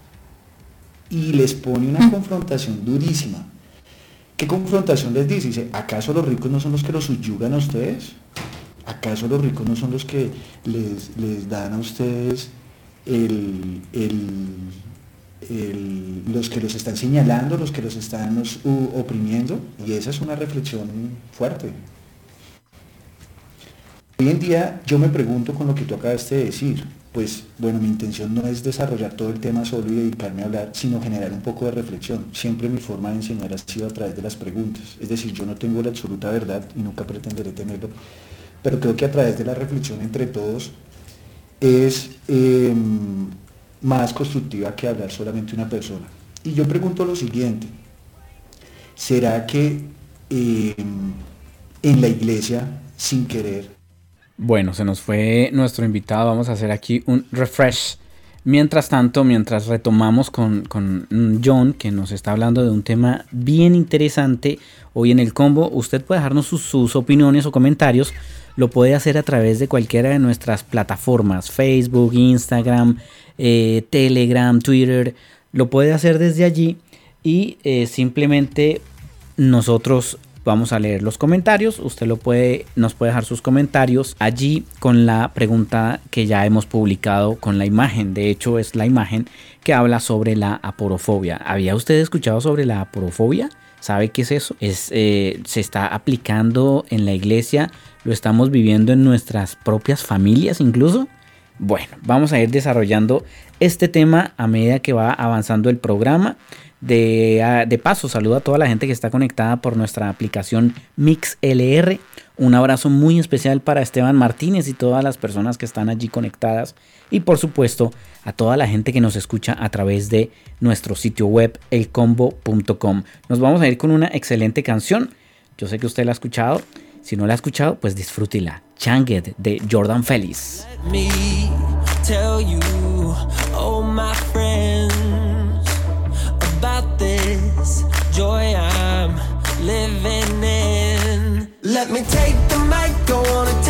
Speaker 7: Y les pone una confrontación durísima. ¿Qué confrontación les dice? Dice, ¿acaso los ricos no son los que los subyugan a ustedes? ¿Acaso los ricos no son los que les, les dan a ustedes el, los que los están señalando, los que los están oprimiendo? Y esa es una reflexión fuerte. Hoy en día yo me pregunto con lo que tú acabaste de decir, pues bueno, mi intención no es desarrollar todo el tema solo y dedicarme a hablar, sino generar un poco de reflexión. Siempre mi forma de enseñar ha sido a través de las preguntas. Es decir, yo no tengo la absoluta verdad y nunca pretenderé tenerlo, pero creo que a través de la reflexión entre todos es em, más constructiva que hablar solamente una persona. Y yo pregunto lo siguiente, ¿será que em, en la iglesia, sin querer,
Speaker 3: bueno, se nos fue nuestro invitado. Vamos a hacer aquí un refresh. Mientras tanto, mientras retomamos con, John, que nos está hablando de un tema bien interesante hoy en el combo, usted puede dejarnos sus, opiniones o comentarios. Lo puede hacer a través de cualquiera de nuestras plataformas, Facebook, Instagram, eh, Telegram, Twitter. Lo puede hacer desde allí y eh, simplemente nosotros Vamos a leer los comentarios. Usted lo puede, nos puede dejar sus comentarios allí con la pregunta que ya hemos publicado con la imagen. De hecho, es la imagen que habla sobre la aporofobia. ¿Había usted escuchado sobre la aporofobia? ¿Sabe qué es eso? Es, eh, se está aplicando en la iglesia, lo estamos viviendo en nuestras propias familias incluso. Bueno, vamos a ir desarrollando este tema a medida que va avanzando el programa. De, paso, saludo a toda la gente que está conectada por nuestra aplicación MixLR. Un abrazo muy especial para Esteban Martínez y todas las personas que están allí conectadas. Y por supuesto, a toda la gente que nos escucha a través de nuestro sitio web elcombo.com. Nos vamos a ir con una excelente canción. Yo sé que usted la ha escuchado. Si no la ha escuchado, pues disfrútela. Changed de Jordan Félix. Let me take the mic, go on and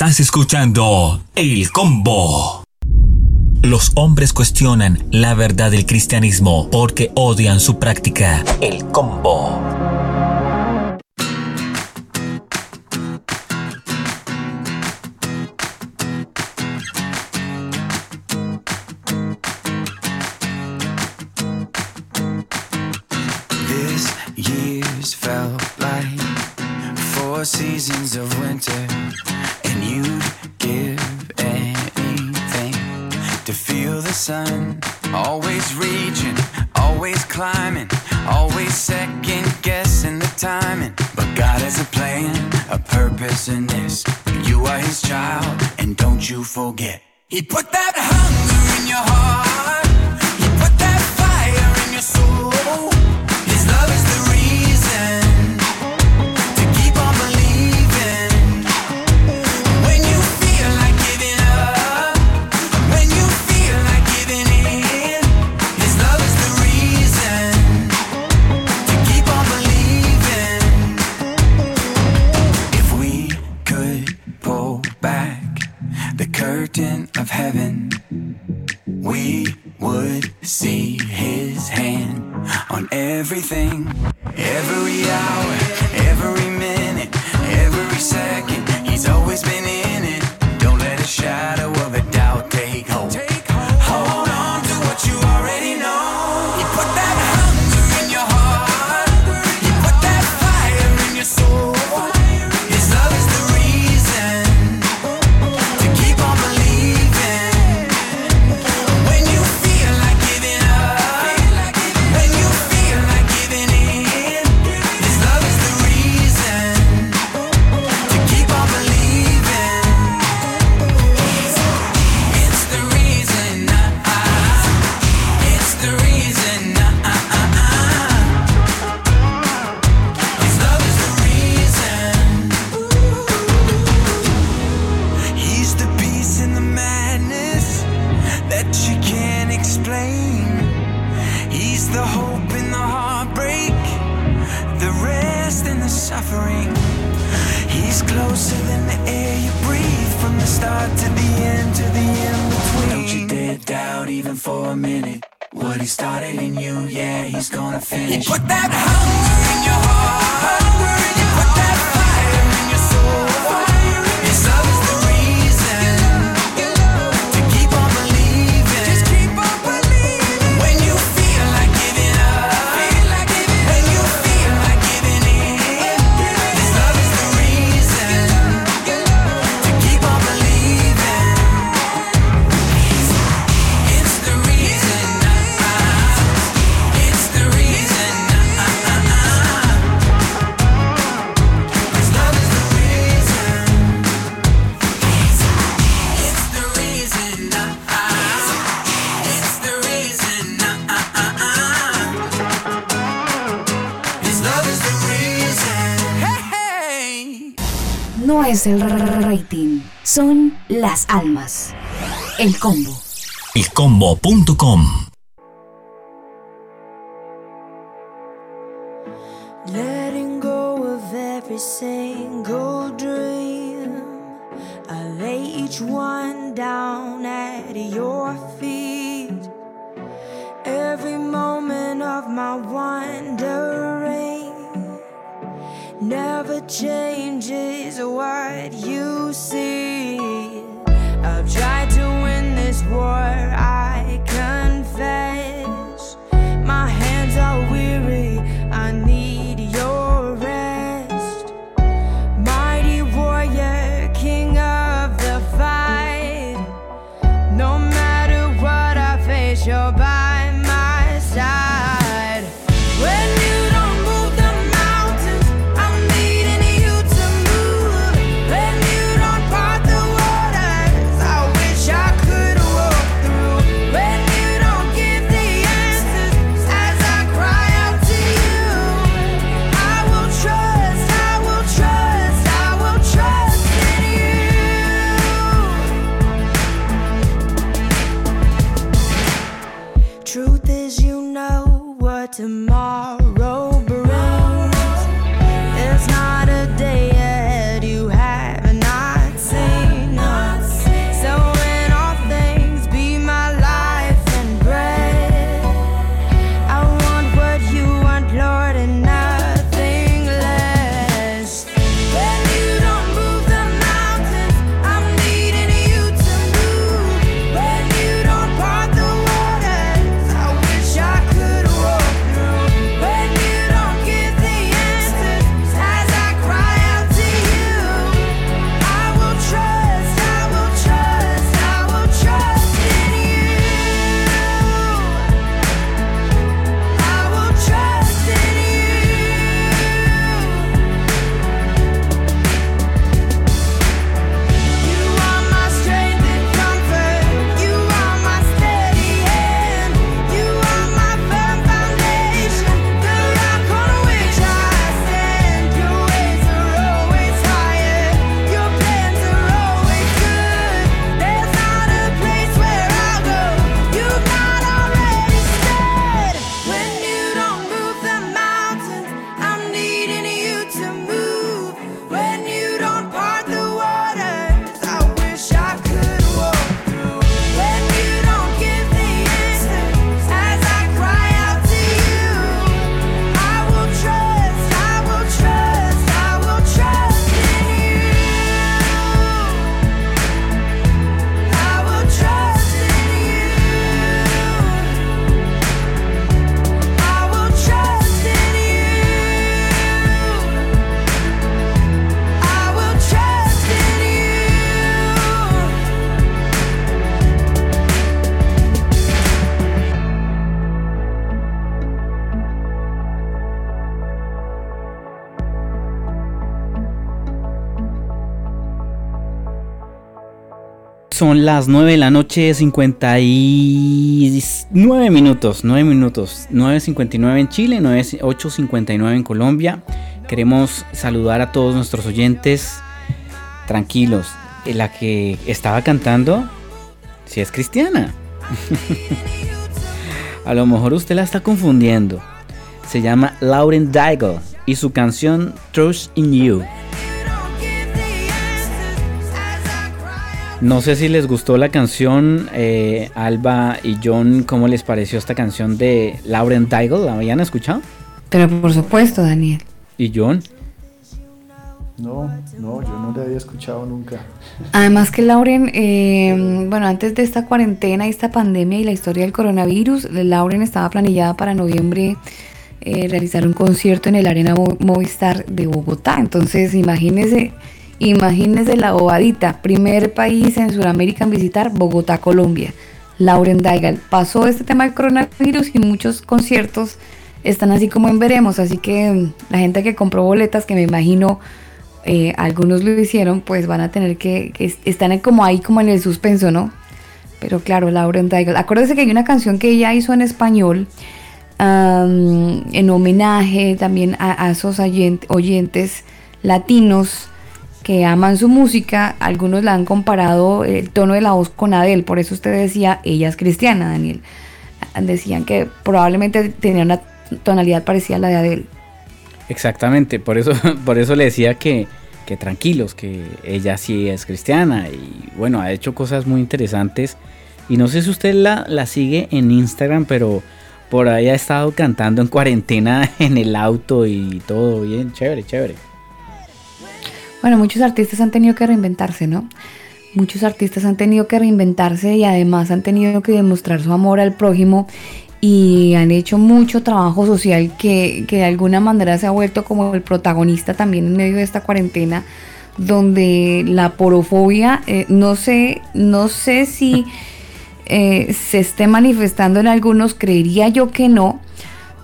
Speaker 5: Estás escuchando El Combo. Los hombres cuestionan la verdad del cristianismo porque odian su práctica. El Combo.
Speaker 8: a purpose in this. You are his child, and don't you forget. He put that hunger in your heart. We
Speaker 4: combo.com Son las
Speaker 3: 9 de la noche, 59 minutos, 9 minutos, 9.59 en Chile, 8.59 en Colombia. Queremos saludar a todos nuestros oyentes, tranquilos, la que estaba cantando, si es cristiana. a lo mejor usted la está confundiendo. Se llama Lauren Daigle y su canción Trust in You. No sé si les gustó la canción, eh, Alba y John, ¿cómo les pareció esta canción de Lauren Daigle? ¿La habían escuchado?
Speaker 2: Pero por supuesto, Daniel.
Speaker 3: ¿Y John?
Speaker 7: No, no, yo no la había escuchado nunca.
Speaker 2: Además que Lauren, eh, bueno, antes de esta cuarentena y esta pandemia y la historia del coronavirus, Lauren estaba planillada para noviembre eh, realizar un concierto en el Arena Movistar de Bogotá. Entonces, imagínense Imagínense la bobadita, primer país en Sudamérica en visitar Bogotá, Colombia. Lauren Daigal. Pasó este tema del coronavirus y muchos conciertos están así como en veremos, así que mm, la gente que compró boletas, que me imagino eh, algunos lo hicieron, pues van a tener que, que están como ahí como en el suspenso, ¿no? Pero claro, Lauren Daigal. Acuérdense que hay una canción que ella hizo en español en homenaje también a esos oyentes latinos que aman su música, algunos la han comparado el tono de la voz con Adele, por eso usted decía, ella es cristiana, Daniel. Decían que probablemente tenía una tonalidad parecida a la de Adele.
Speaker 3: Exactamente, por eso, por eso le decía que, que tranquilos, que ella sí es cristiana y bueno, ha hecho cosas muy interesantes. Y no sé si usted la, la sigue en Instagram, pero por ahí ha estado cantando en cuarentena en el auto y todo bien, chévere, chévere.
Speaker 2: Bueno, muchos artistas han tenido que reinventarse, ¿no? Muchos artistas han tenido que reinventarse y además han tenido que demostrar su amor al prójimo y han hecho mucho trabajo social que, de alguna manera se ha vuelto como el protagonista también en medio de esta cuarentena donde la porofobia eh, no sé no sé si eh, se esté manifestando en algunos creería yo que no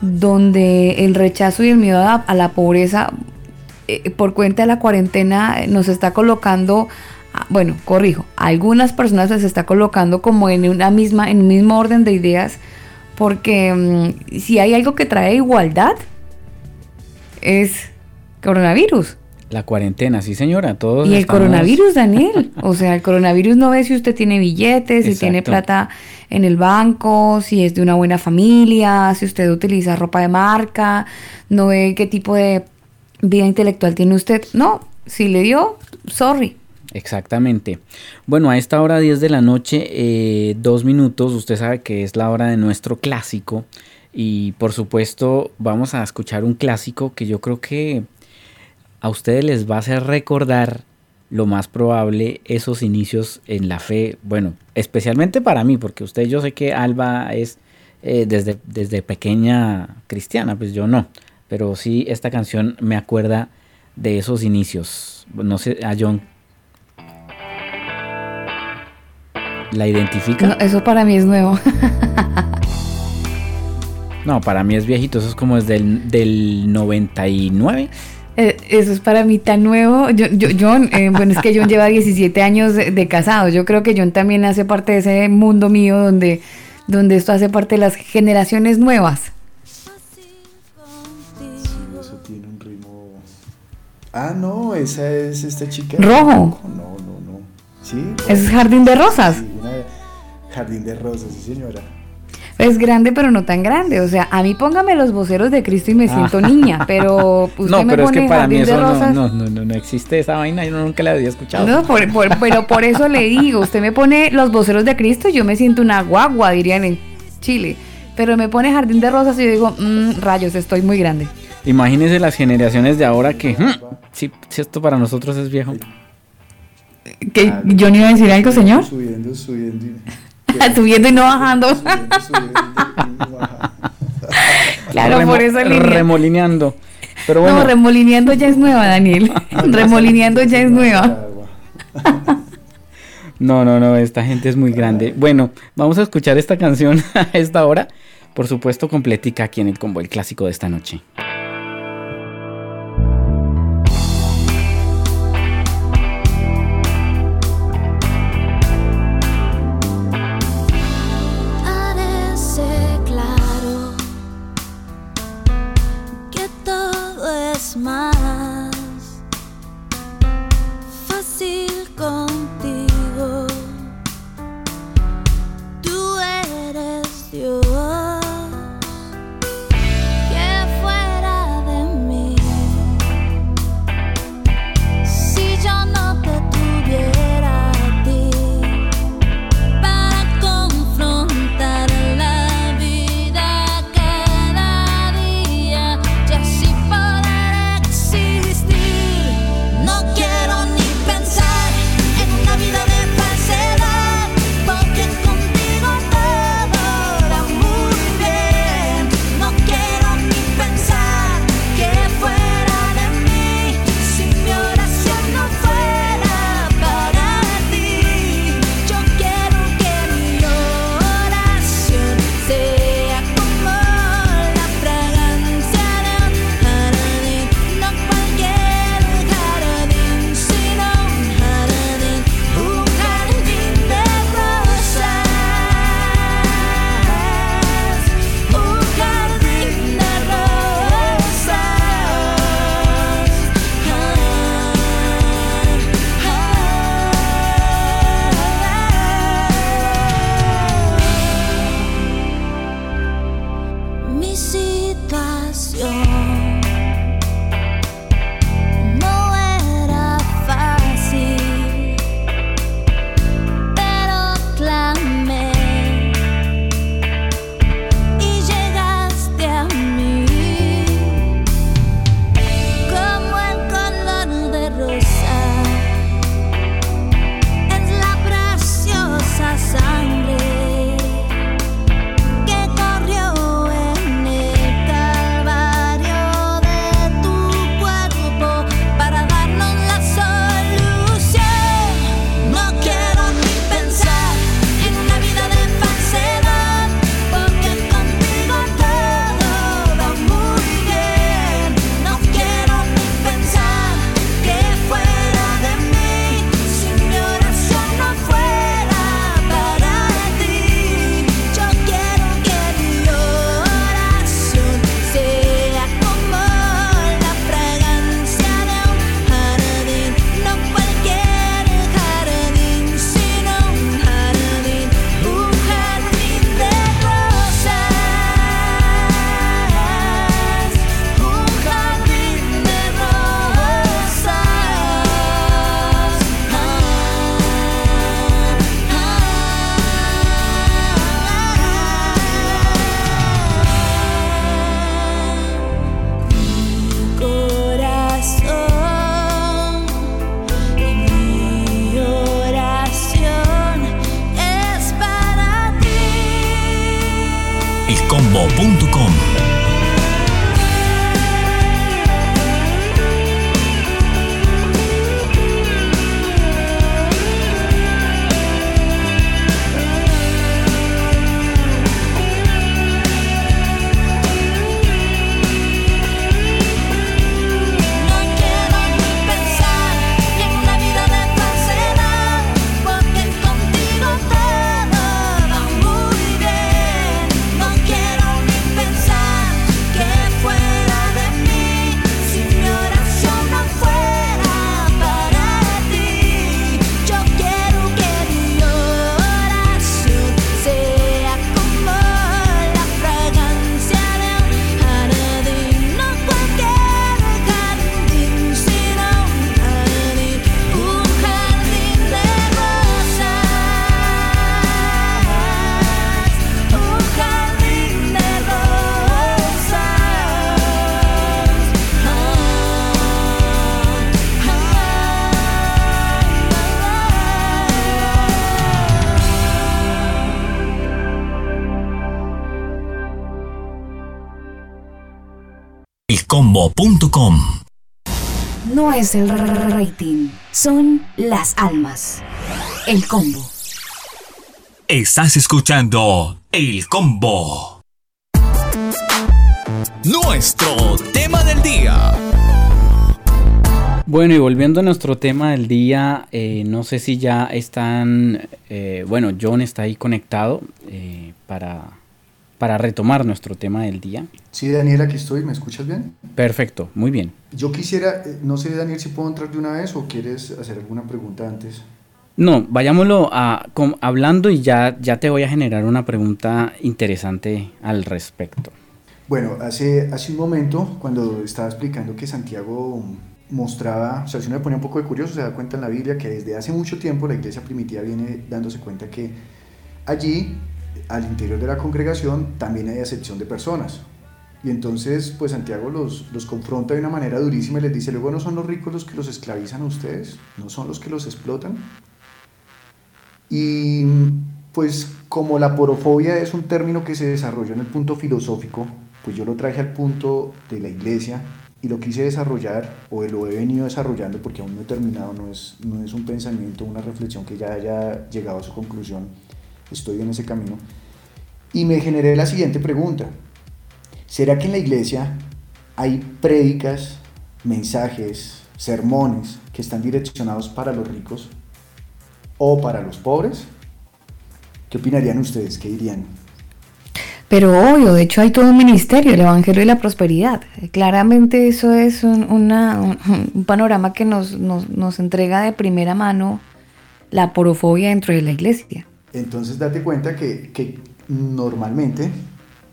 Speaker 2: donde el rechazo y el miedo a la pobreza eh, por cuenta de la cuarentena eh, nos está colocando, ah, bueno, corrijo, algunas personas se está colocando como en una misma, en un mismo orden de ideas, porque mm, si hay algo que trae igualdad, es coronavirus.
Speaker 3: La cuarentena, sí señora, todos.
Speaker 2: Y el coronavirus, Daniel. O sea, el coronavirus no ve si usted tiene billetes, si tiene plata en el banco, si es de una buena familia, si usted utiliza ropa de marca, no ve qué tipo de vida intelectual tiene usted. No, si le dio, sorry.
Speaker 3: Exactamente. Bueno, a esta hora 10 de la noche, eh, dos minutos, usted sabe que es la hora de nuestro clásico. Y por supuesto vamos a escuchar un clásico que yo creo que a ustedes les va a hacer recordar lo más probable esos inicios en la fe. Bueno, especialmente para mí, porque usted yo sé que Alba es eh, desde, desde pequeña cristiana, pues yo no. Pero sí, esta canción me acuerda de esos inicios. No sé, a John. ¿La identifica?
Speaker 2: No, eso para mí es nuevo.
Speaker 3: no, para mí es viejito. Eso es como desde el del 99.
Speaker 2: Eh, eso es para mí tan nuevo. Yo, John, eh, bueno, es que John lleva 17 años de, casado. Yo creo que John también hace parte de ese mundo mío donde, donde esto hace parte de las generaciones nuevas.
Speaker 7: Ah, no, esa es esta chica.
Speaker 2: Rojo.
Speaker 7: No, no, no. ¿Sí?
Speaker 2: Es Jardín de Rosas.
Speaker 7: Jardín de Rosas, sí, señora.
Speaker 2: Es grande, pero no tan grande. O sea, a mí póngame los voceros de Cristo y me siento ah. niña, pero usted
Speaker 3: no,
Speaker 2: me
Speaker 3: pero
Speaker 2: pone
Speaker 3: es que para
Speaker 2: Jardín
Speaker 3: mí eso
Speaker 2: de Rosas.
Speaker 3: No, no, no, no, existe esa vaina, yo nunca la había escuchado.
Speaker 2: No, pero por eso le digo, usted me pone los voceros de Cristo y yo me siento una guagua, dirían en Chile. Pero me pone Jardín de Rosas y yo digo, mmm, rayos, estoy muy grande.
Speaker 3: Imagínense las generaciones de ahora que, hmm, si, esto para nosotros es viejo.
Speaker 2: ¿Que yo no iba a decir algo, señor?
Speaker 7: Subiendo, subiendo.
Speaker 2: subiendo y no bajando. claro, por eso línea.
Speaker 3: Remolineando. Pero bueno.
Speaker 2: No, remolineando ya es nueva, Daniel. remolineando ya es nueva.
Speaker 3: No, no, no, esta gente es muy grande. Bueno, vamos a escuchar esta canción a esta hora. Por supuesto, completica aquí en el combo, el clásico de esta noche.
Speaker 9: No
Speaker 10: es el rating, son las almas. El combo.
Speaker 5: Estás escuchando El Combo.
Speaker 11: Nuestro tema del día.
Speaker 3: Bueno, y volviendo a nuestro tema del día, eh, no sé si ya están, eh, bueno, John está ahí conectado eh, para, para retomar nuestro tema del día.
Speaker 7: Sí, Daniel, aquí estoy, ¿me escuchas bien?
Speaker 3: Perfecto, muy bien.
Speaker 7: Yo quisiera, eh, no sé, Daniel, si puedo entrar de una vez o quieres hacer alguna pregunta antes.
Speaker 3: No, vayámoslo a, com- hablando y ya, ya te voy a generar una pregunta interesante al respecto.
Speaker 7: Bueno, hace, hace un momento, cuando estaba explicando que Santiago mostraba, o sea, si uno le pone un poco de curioso, se da cuenta en la Biblia que desde hace mucho tiempo la iglesia primitiva viene dándose cuenta que allí, al interior de la congregación, también hay acepción de personas. Y entonces, pues Santiago los, los confronta de una manera durísima y les dice, luego no son los ricos los que los esclavizan a ustedes, no son los que los explotan. Y pues como la porofobia es un término que se desarrolló en el punto filosófico, pues yo lo traje al punto de la iglesia y lo quise desarrollar o lo he venido desarrollando porque aún no he terminado, no es, no es un pensamiento, una reflexión que ya haya llegado a su conclusión, estoy en ese camino. Y me generé la siguiente pregunta, ¿será que en la iglesia hay prédicas, mensajes, sermones que están direccionados para los ricos o para los pobres? ¿Qué opinarían ustedes? ¿Qué dirían?
Speaker 2: Pero obvio, de hecho hay todo un ministerio, el Evangelio de la Prosperidad. Claramente eso es un panorama que nos, nos, nos entrega de primera mano la porofobia dentro de la iglesia.
Speaker 7: Entonces date cuenta que, que normalmente,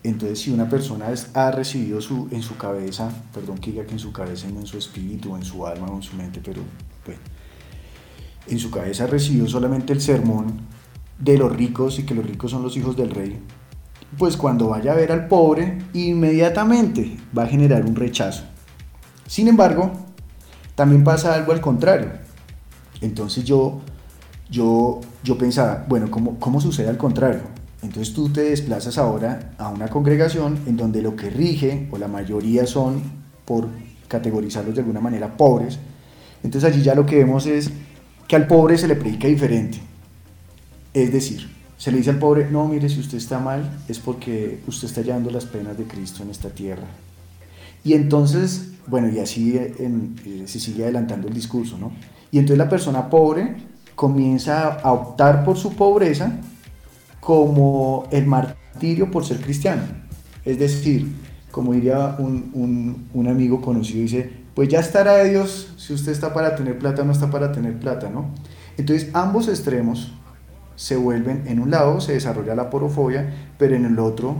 Speaker 7: entonces si una persona ha recibido su, en su cabeza, perdón que diga que en su cabeza no en su espíritu, en su alma o en su mente, pero bueno, en su cabeza ha recibido solamente el sermón de los ricos y que los ricos son los hijos del rey, pues cuando vaya a ver al pobre, inmediatamente va a generar un rechazo. Sin embargo, también pasa algo al contrario. Entonces yo, yo, yo pensaba, bueno, ¿cómo, ¿cómo sucede al contrario? Entonces tú te desplazas ahora a una congregación en donde lo que rige, o la mayoría son, por categorizarlos de alguna manera, pobres. Entonces allí ya lo que vemos es que al pobre se le predica diferente. Es decir, se le dice al pobre, no, mire, si usted está mal es porque usted está llevando las penas de Cristo en esta tierra. Y entonces, bueno, y así eh, se sigue adelantando el discurso, ¿no? Y entonces la persona pobre comienza a optar por su pobreza como el martirio por ser cristiano. Es decir, como diría un, un- un amigo conocido, dice, pues ya estará de Dios si usted está para tener plata no está para tener plata, ¿no? Entonces ambos extremos se vuelven, en un lado se desarrolla la porofobia, pero en el otro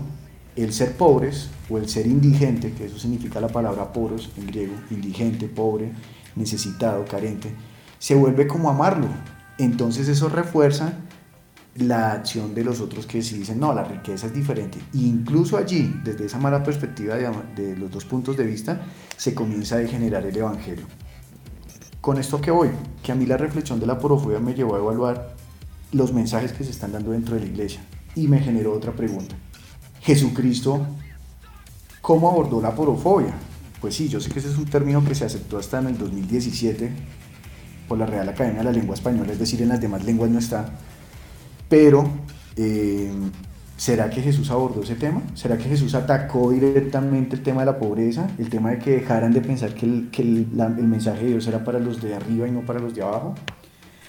Speaker 7: el ser pobres o el ser indigente, que eso significa la palabra poros en griego, indigente, pobre, necesitado, carente, se vuelve como amarlo. Entonces eso refuerza la acción de los otros que sí dicen, no, la riqueza es diferente. E incluso allí, desde esa mala perspectiva de, de los dos puntos de vista, se comienza a degenerar el Evangelio. Con esto que voy, que a mí la reflexión de la porofobia me llevó a evaluar los mensajes que se están dando dentro de la iglesia y me generó otra pregunta. Jesucristo, ¿cómo abordó la porofobia? Pues sí, yo sé que ese es un término que se aceptó hasta en el 2017 por la Real Academia de la Lengua Española, es decir, en las demás lenguas no está, pero eh, ¿será que Jesús abordó ese tema? ¿Será que Jesús atacó directamente el tema de la pobreza, el tema de que dejaran de pensar que el, que el, el mensaje de Dios era para los de arriba y no para los de abajo?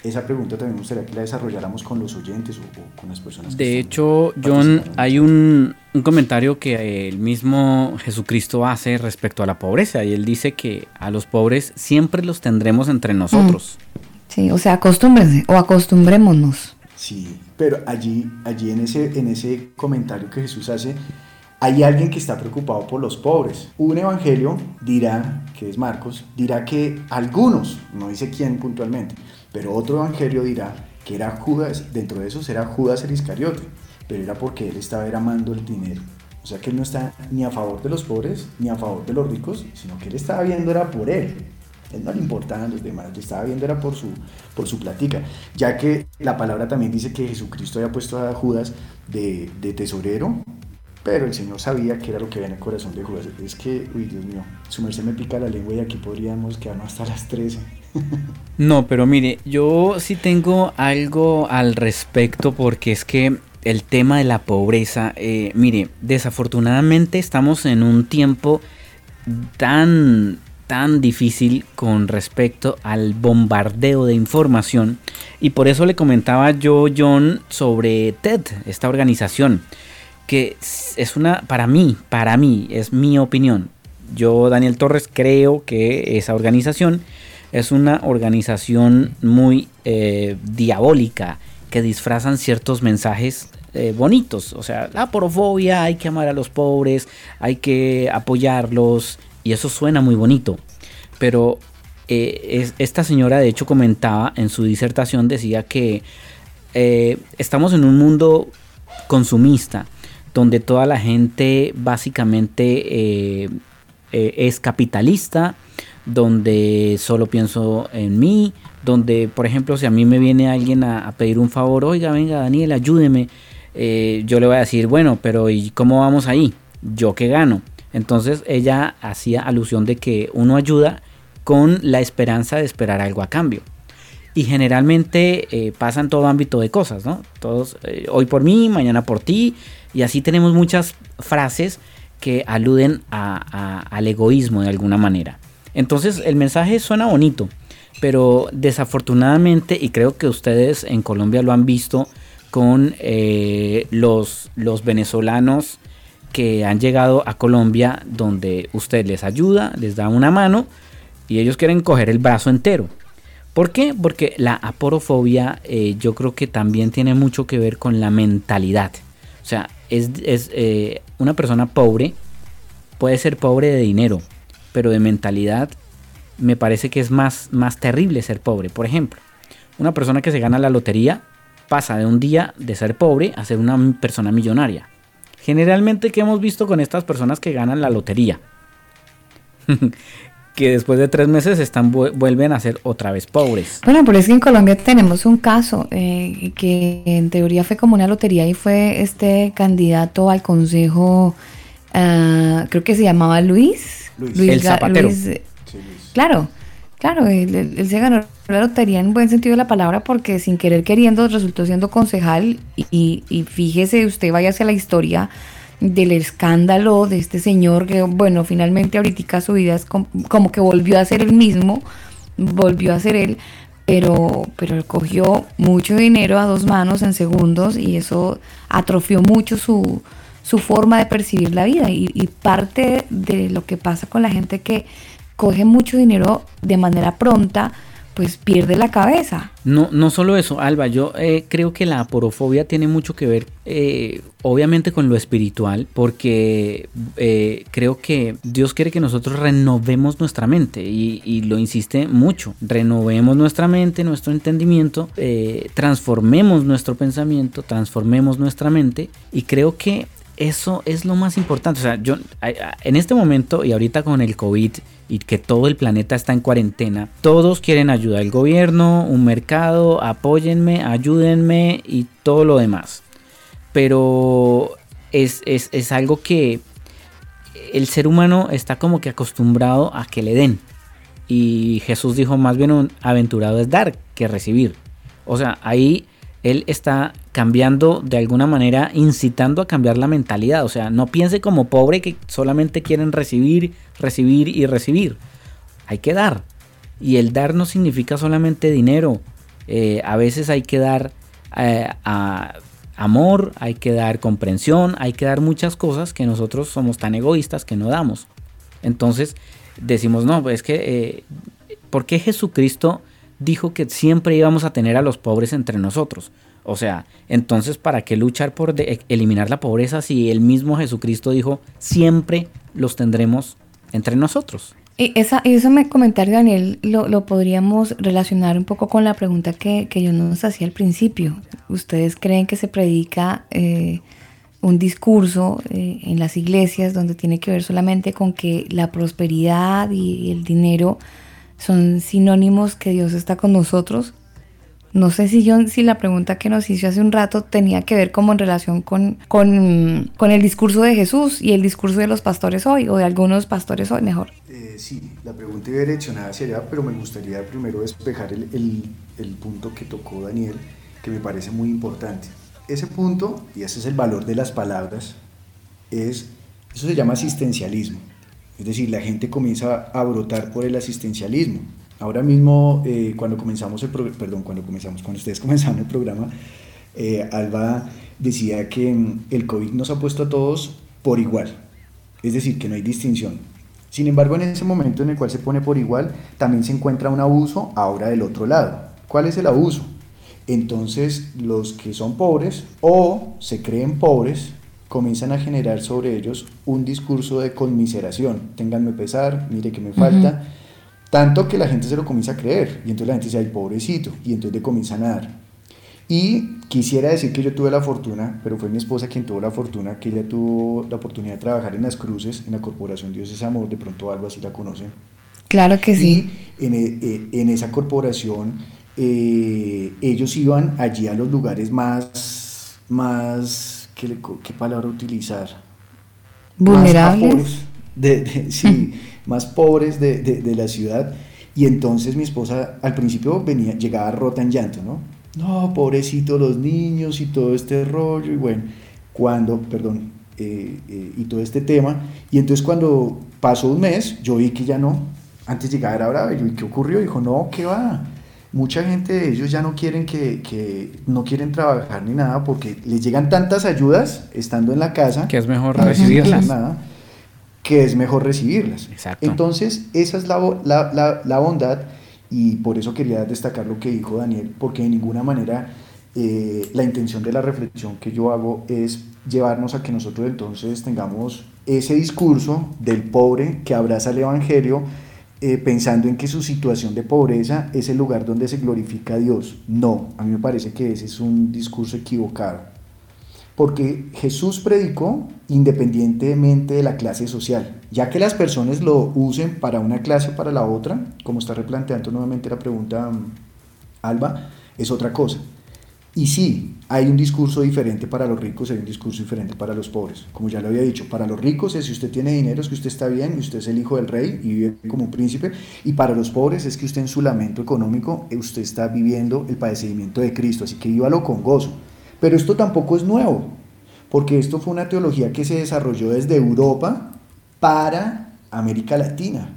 Speaker 7: esa pregunta también me gustaría que la desarrolláramos con los oyentes o, con las personas.
Speaker 3: de hecho, John, hay un, un, comentario que el mismo Jesucristo hace respecto a la pobreza y él dice que a los pobres siempre los tendremos entre nosotros.
Speaker 2: Mm. Sí, o sea, acostúmbrense o acostumbrémonos.
Speaker 7: Sí, pero allí, allí en, ese, en ese comentario que Jesús hace, hay alguien que está preocupado por los pobres. Un evangelio dirá, que es Marcos, dirá que algunos, no dice quién puntualmente, pero otro evangelio dirá que era Judas, dentro de esos era Judas el Iscariote, pero era porque él estaba amando el dinero. O sea que él no está ni a favor de los pobres ni a favor de los ricos, sino que él estaba viendo era por él. Él no le importaban los demás, le estaba viendo era por su, por su platica. Ya que la palabra también dice que Jesucristo había puesto a Judas de, de tesorero, pero el Señor sabía que era lo que había en el corazón de Judas. Es que, uy, Dios mío, su merced me pica la lengua y aquí podríamos quedarnos hasta las 13.
Speaker 3: No, pero mire, yo sí tengo algo al respecto porque es que el tema de la pobreza, eh, mire, desafortunadamente estamos en un tiempo tan tan difícil con respecto al bombardeo de información y por eso le comentaba yo John sobre TED, esta organización que es una para mí, para mí es mi opinión. Yo Daniel Torres creo que esa organización es una organización muy eh, diabólica que disfrazan ciertos mensajes eh, bonitos. O sea, la porofobia, hay que amar a los pobres, hay que apoyarlos y eso suena muy bonito. Pero eh, esta señora de hecho comentaba en su disertación, decía que estamos en un mundo consumista donde toda la gente básicamente es capitalista donde solo pienso en mí, donde, por ejemplo, si a mí me viene alguien a, pedir un favor, oiga, venga, Daniel, ayúdeme, eh, yo le voy a decir, bueno, pero ¿y cómo vamos ahí? ¿Yo qué gano? Entonces ella hacía alusión de que uno ayuda con la esperanza de esperar algo a cambio. Y generalmente eh, pasa en todo ámbito de cosas, ¿no? Todos, eh, hoy por mí, mañana por ti. Y así tenemos muchas frases que aluden al egoísmo de alguna manera. Entonces el mensaje suena bonito, pero desafortunadamente, y creo que ustedes en Colombia lo han visto con eh, los, los venezolanos que han llegado a Colombia donde usted les ayuda, les da una mano y ellos quieren coger el brazo entero. ¿Por qué? Porque la aporofobia eh, yo creo que también tiene mucho que ver con la mentalidad. O sea, es, eh, una persona pobre, puede ser pobre de dinero, pero de mentalidad me parece que es más, más terrible ser pobre. Por ejemplo, una persona que se gana la lotería pasa de un día de ser pobre a ser una persona millonaria. Generalmente, ¿qué hemos visto con estas personas que ganan la lotería? que después de tres meses están vuelven a ser otra vez pobres.
Speaker 2: Bueno, pero es que en Colombia tenemos un caso eh, que en teoría fue como una lotería y fue este candidato al consejo, ah, creo que se llamaba Luis,
Speaker 3: Luis, el zapatero.
Speaker 2: Claro, claro, él, se ganó la lotería en buen sentido de la palabra porque sin querer queriendo resultó siendo concejal y, y, fíjese, usted vaya hacia la historia del escándalo de este señor que, bueno, finalmente ahorita su vida es como, que volvió a ser el mismo, volvió a ser él, pero, pero cogió mucho dinero a dos manos en segundos y eso atrofió mucho su, su forma de percibir la vida y, parte de lo que pasa con la gente que coge mucho dinero de manera pronta, pues pierde la cabeza.
Speaker 3: No, no solo eso, Alba, yo eh, creo que la aporofobia tiene mucho que ver, eh, obviamente, con lo espiritual, porque eh, creo que Dios quiere que nosotros renovemos nuestra mente y, y lo insiste mucho, renovemos nuestra mente, nuestro entendimiento, transformemos nuestro pensamiento, transformemos nuestra mente y creo que eso es lo más importante. O sea, yo en este momento y ahorita con el COVID y que todo el planeta está en cuarentena, todos quieren ayuda. El gobierno, un mercado, apóyenme, ayúdenme y todo lo demás. Pero es, es, es algo que el ser humano está como que acostumbrado a que le den. Y Jesús dijo, más bien un aventurado es dar que recibir. O sea, ahí él está cambiando de alguna manera, incitando a cambiar la mentalidad. O sea, no piense como pobre que solamente quieren recibir, recibir y recibir. Hay que dar. Y el dar no significa solamente dinero. Eh, a veces hay que dar eh, amor, hay que dar comprensión, hay que dar muchas cosas que nosotros somos tan egoístas que no damos. Entonces decimos, no, pues es que, eh, ¿por qué Jesucristo dijo que siempre íbamos a tener a los pobres entre nosotros? O sea, entonces, ¿para qué luchar por eliminar la pobreza si el mismo Jesucristo dijo, siempre los tendremos entre nosotros?
Speaker 2: Y esa, ese comentario, Daniel, lo, podríamos relacionar un poco con la pregunta que, yo nos hacía al principio. ¿Ustedes creen que se predica eh, un discurso eh, en las iglesias donde tiene que ver solamente con que la prosperidad y el dinero son sinónimos que Dios está con nosotros? No sé si, yo, si la pregunta que nos hizo hace un rato tenía que ver como en relación con, con, el discurso de Jesús y el discurso de los pastores hoy, o de algunos pastores hoy mejor.
Speaker 7: Eh, sí, la pregunta iba direccionada hacia allá, pero me gustaría primero despejar el, el, el punto que tocó Daniel, que me parece muy importante. Ese punto, y ese es el valor de las palabras, es, eso se llama asistencialismo. Es decir, la gente comienza a brotar por el asistencialismo. Ahora mismo, eh, cuando comenzamos el programa, eh, Alba decía que mm, el COVID nos ha puesto a todos por igual, es decir, que no hay distinción. Sin embargo, en ese momento en el cual se pone por igual, también se encuentra un abuso ahora del otro lado. ¿Cuál es el abuso? Entonces, los que son pobres o se creen pobres comienzan a generar sobre ellos un discurso de conmiseración. Ténganme pesar, mire que me falta. Tanto que la gente se lo comienza a creer y entonces la gente dice, ay, pobrecito, y entonces le comienzan a dar. Y quisiera decir que yo tuve la fortuna, pero fue mi esposa quien tuvo la fortuna, que ella tuvo la oportunidad de trabajar en las cruces, en la corporación Dios es Amor, de pronto algo así la conocen.
Speaker 2: Claro que sí.
Speaker 7: Y en, eh, eh, en esa corporación eh, ellos iban allí a los lugares más, más ¿qué, qué palabra utilizar?
Speaker 2: Vulnerables.
Speaker 7: de, sí. más pobres de, de, la ciudad. Y entonces mi esposa al principio venía, llegaba rota en llanto, ¿no? No, pobrecito los niños y todo este rollo. Y bueno, cuando, perdón, eh, eh, y todo este tema. Y entonces cuando pasó un mes, yo vi que ya no. Antes llegaba era brava. Y yo, ¿y qué ocurrió? Dijo, no, ¿qué va? Mucha gente de ellos ya no quieren que, que, no quieren trabajar ni nada porque les llegan tantas ayudas estando en la casa.
Speaker 3: Que es mejor recibirlas.
Speaker 7: Nada que es mejor recibirlas. Entonces, esa es la, la, la, bondad y por eso quería destacar lo que dijo Daniel, porque de ninguna manera eh, la intención de la reflexión que yo hago es llevarnos a que nosotros entonces tengamos ese discurso del pobre que abraza el Evangelio, eh, pensando en que su situación de pobreza es el lugar donde se glorifica a Dios. No, a mí me parece que ese es un discurso equivocado porque Jesús predicó independientemente de la clase social. Ya que las personas lo usen para una clase o para la otra, como está replanteando nuevamente la pregunta um, Alba, es otra cosa. Y sí, hay un discurso diferente para los ricos, hay un discurso diferente para los pobres. Como ya lo había dicho, para los ricos es si usted tiene dinero, es que usted está bien y usted es el hijo del rey y vive como un príncipe. Y para los pobres es que usted en su lamento económico, usted está viviendo el padecimiento de Cristo. Así que vívalo con gozo. Pero esto tampoco es nuevo, porque esto fue una teología que se desarrolló desde Europa para América Latina,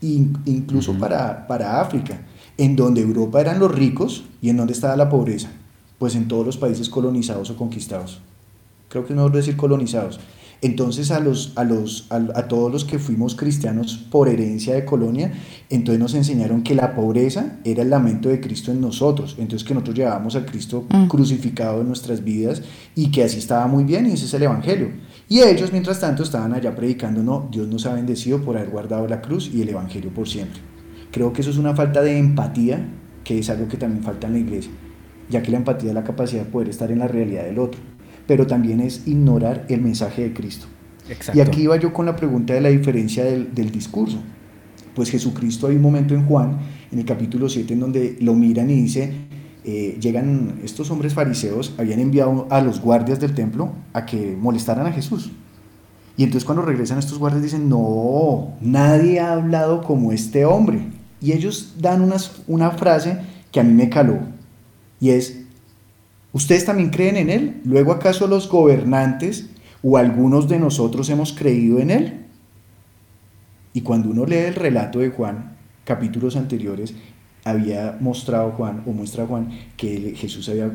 Speaker 7: incluso para, para África, en donde Europa eran los ricos y en donde estaba la pobreza, pues en todos los países colonizados o conquistados. Creo que es mejor decir colonizados. Entonces a, los, a, los, a, todos los que fuimos cristianos por herencia de colonia, entonces nos enseñaron que la pobreza era el lamento de Cristo en nosotros, entonces que nosotros llevábamos a Cristo mm. crucificado en nuestras vidas y que así estaba muy bien y ese es el Evangelio. Y ellos mientras tanto estaban allá predicando, no, Dios nos ha bendecido por haber guardado la cruz y el Evangelio por siempre. Creo que eso es una falta de empatía, que es algo que también falta en la iglesia, ya que la empatía es la capacidad de poder estar en la realidad del otro pero también es ignorar el mensaje de Cristo. Y aquí iba yo con la pregunta de la diferencia del, discurso. Pues Jesucristo hay un momento en Juan, en el capítulo 7, en donde lo miran y dice, eh, llegan estos hombres fariseos, habían enviado a los guardias del templo a que molestaran a Jesús. Y entonces cuando regresan estos guardias dicen, no, nadie ha hablado como este hombre. Y ellos dan una frase que a mí me caló. Y es, ¿ustedes también creen en él? ¿Luego acaso los gobernantes o algunos de nosotros hemos creído en él? Y cuando uno lee el relato de Juan, capítulos anteriores, había mostrado Juan, o muestra Juan, que Jesús había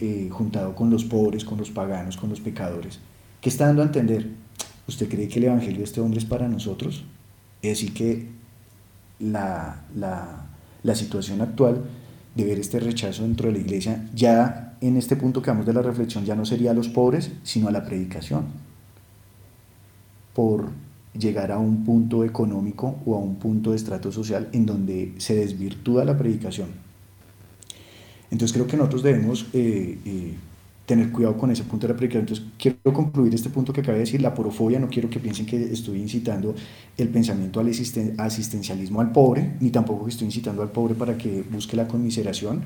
Speaker 7: eh, juntado con los pobres, con los paganos, con los pecadores. ¿Qué está dando a entender? ¿Usted cree que el Evangelio de este hombre es para nosotros? Es decir, que la, la situación actual de ver este rechazo dentro de la iglesia, ya en este punto que vamos de la reflexión, ya no sería a los pobres, sino a la predicación. Por llegar a un punto económico o a un punto de estrato social en donde se desvirtúa la predicación. Entonces creo que nosotros debemos eh, eh, tener cuidado con ese punto de la. Entonces quiero concluir este punto que acabé de decir, la porofobia, no quiero que piensen que estoy incitando el pensamiento al asistencialismo al pobre, ni tampoco que estoy incitando al pobre para que busque la conmiseración.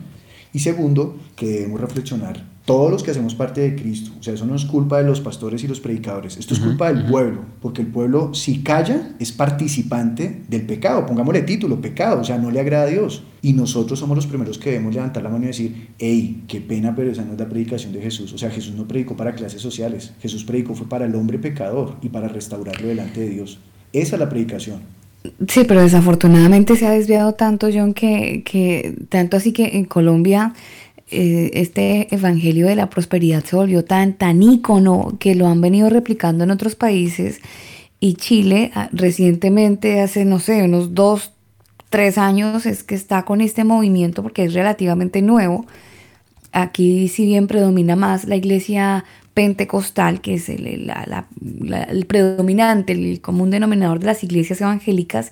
Speaker 7: Y segundo, que debemos reflexionar todos los que hacemos parte de Cristo. O sea, eso no es culpa de los pastores y los predicadores, esto es culpa del pueblo, porque el pueblo si calla es participante del pecado, pongámosle título, pecado, o sea, no le agrada a Dios. Y nosotros somos los primeros que debemos levantar la mano y decir, hey, qué pena, pero esa no es la predicación de Jesús. O sea, Jesús no predicó para clases sociales, Jesús predicó fue para el hombre pecador y para restaurarlo delante de Dios. Esa es la predicación.
Speaker 2: Sí, pero desafortunadamente se ha desviado tanto, John, que, que tanto así que en Colombia eh, este evangelio de la prosperidad se volvió tan, tan ícono que lo han venido replicando en otros países. Y Chile ah, recientemente, hace, no sé, unos dos, tres años, es que está con este movimiento porque es relativamente nuevo. Aquí, si bien predomina más la iglesia pentecostal, que es el, predominante, el común denominador de las iglesias evangélicas,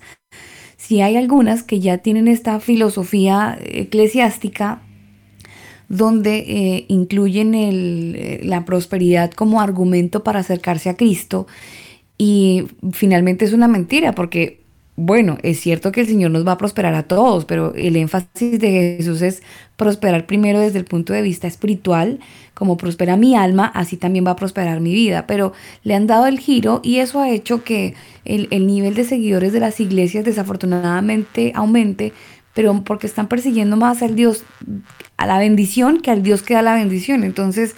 Speaker 2: si hay algunas que ya tienen esta filosofía eclesiástica donde eh, incluyen eh, la prosperidad como argumento para acercarse a Cristo. Y finalmente es una mentira, porque, bueno, es cierto que el Señor nos va a prosperar a todos, pero el énfasis de Jesús es prosperar primero desde el punto de vista espiritual, como prospera mi alma, así también va a prosperar mi vida. Pero le han dado el giro y eso ha hecho que el, el nivel de seguidores de las iglesias desafortunadamente aumente pero porque están persiguiendo más al Dios, a la bendición que al Dios que da la bendición. Entonces,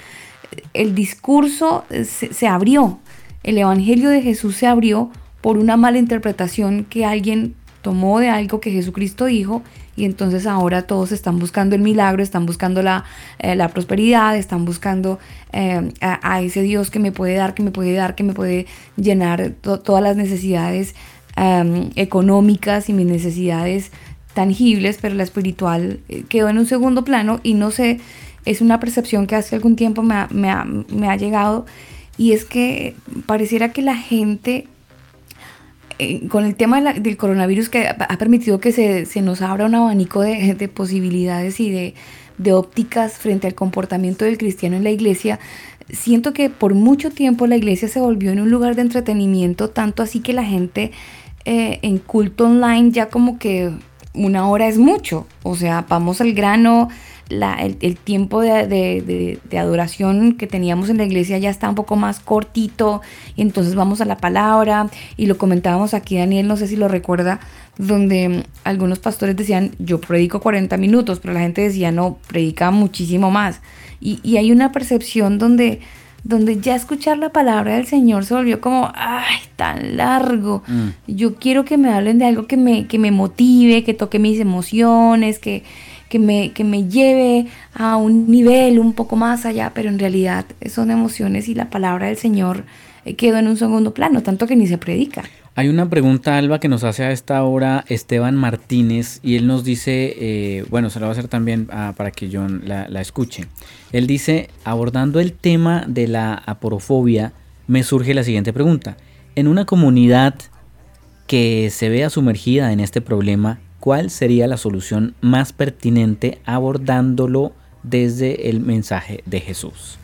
Speaker 2: el discurso se, abrió, el Evangelio de Jesús se abrió por una mala interpretación que alguien tomó de algo que Jesucristo dijo y entonces ahora todos están buscando el milagro, están buscando la, eh, prosperidad, están buscando eh, a, ese Dios que me puede dar, que me puede dar, que me puede llenar todas las necesidades em, económicas y mis necesidades tangibles, pero la espiritual eh, quedó en un segundo plano y no sé, es una percepción que hace algún tiempo me ha, me ha, llegado y es que pareciera que la gente eh, con el tema del coronavirus que ha permitido que se, se nos abra un abanico de, de posibilidades y de, de, ópticas frente al comportamiento del cristiano en la iglesia, siento que por mucho tiempo la iglesia se volvió en un lugar de entretenimiento, tanto así que la gente eh, en culto online ya como que una hora es mucho. O sea, vamos al grano, el, tiempo de, adoración que teníamos en la iglesia ya está un poco más cortito, y entonces vamos a la palabra, y lo comentábamos aquí, Daniel, no sé si lo recuerda, donde algunos pastores decían, yo predico 40 minutos, pero la gente decía, no, predica muchísimo más. Y, y hay una percepción donde donde ya escuchar la palabra del Señor se volvió como, ay, tan largo. Mm. Yo quiero que me hablen de algo que me, que me motive, que toque mis emociones, que, que, me, que me lleve a un nivel un poco más allá, pero en realidad son emociones y la palabra del Señor eh, quedó en un segundo plano, tanto que ni se predica.
Speaker 3: Hay una pregunta, Alba, que nos hace a esta hora Esteban Martínez y él nos dice, eh, bueno, se lo va a hacer también ah, para que John la, la, escuche. Él dice, abordando el tema de la aporofobia, me surge la siguiente pregunta. En una comunidad que se vea sumergida en este problema, ¿cuál sería la solución más pertinente abordándolo desde el mensaje de Jesús?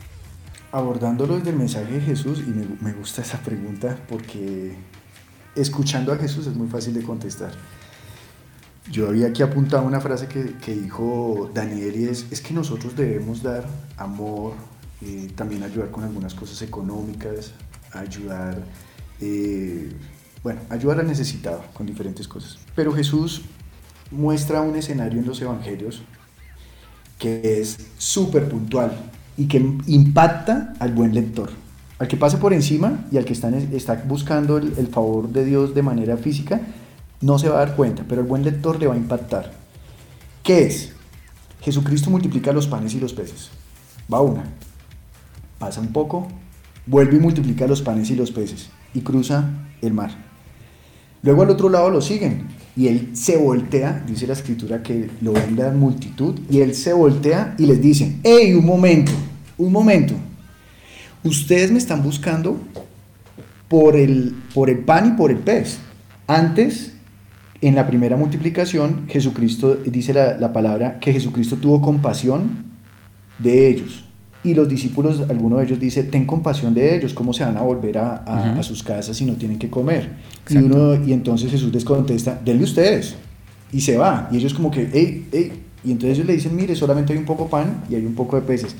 Speaker 7: Abordándolo desde el mensaje de Jesús, y me, gusta esa pregunta porque escuchando a Jesús es muy fácil de contestar. Yo había aquí apuntado una frase que, que dijo Daniel y es, es que nosotros debemos dar amor, eh, también ayudar con algunas cosas económicas, ayudar, eh, bueno, ayudar al necesitado con diferentes cosas. Pero Jesús muestra un escenario en los evangelios que es súper puntual y que impacta al buen lector. Al que pase por encima y al que está, buscando el, favor de Dios de manera física, no se va a dar cuenta, pero el buen lector le va a impactar. ¿Qué es? Jesucristo multiplica los panes y los peces. Va una. Pasa un poco, vuelve y multiplica los panes y los peces y cruza el mar. Luego al otro lado lo siguen y él se voltea, dice la escritura que lo ven la multitud, y él se voltea y les dice, hey, un momento, un momento, ustedes me están buscando por el, por el pan y por el pez. Antes, en la primera multiplicación, Jesucristo, dice la, la palabra, que Jesucristo tuvo compasión de ellos. Y los discípulos, alguno de ellos dice, ten compasión de ellos, ¿cómo se van a volver a, a, a sus casas si no tienen que comer? Y, uno, y entonces Jesús les contesta, denle ustedes. Y se va. Y ellos como que, hey, hey. Y entonces ellos le dicen, mire, solamente hay un poco pan y hay un poco de peces.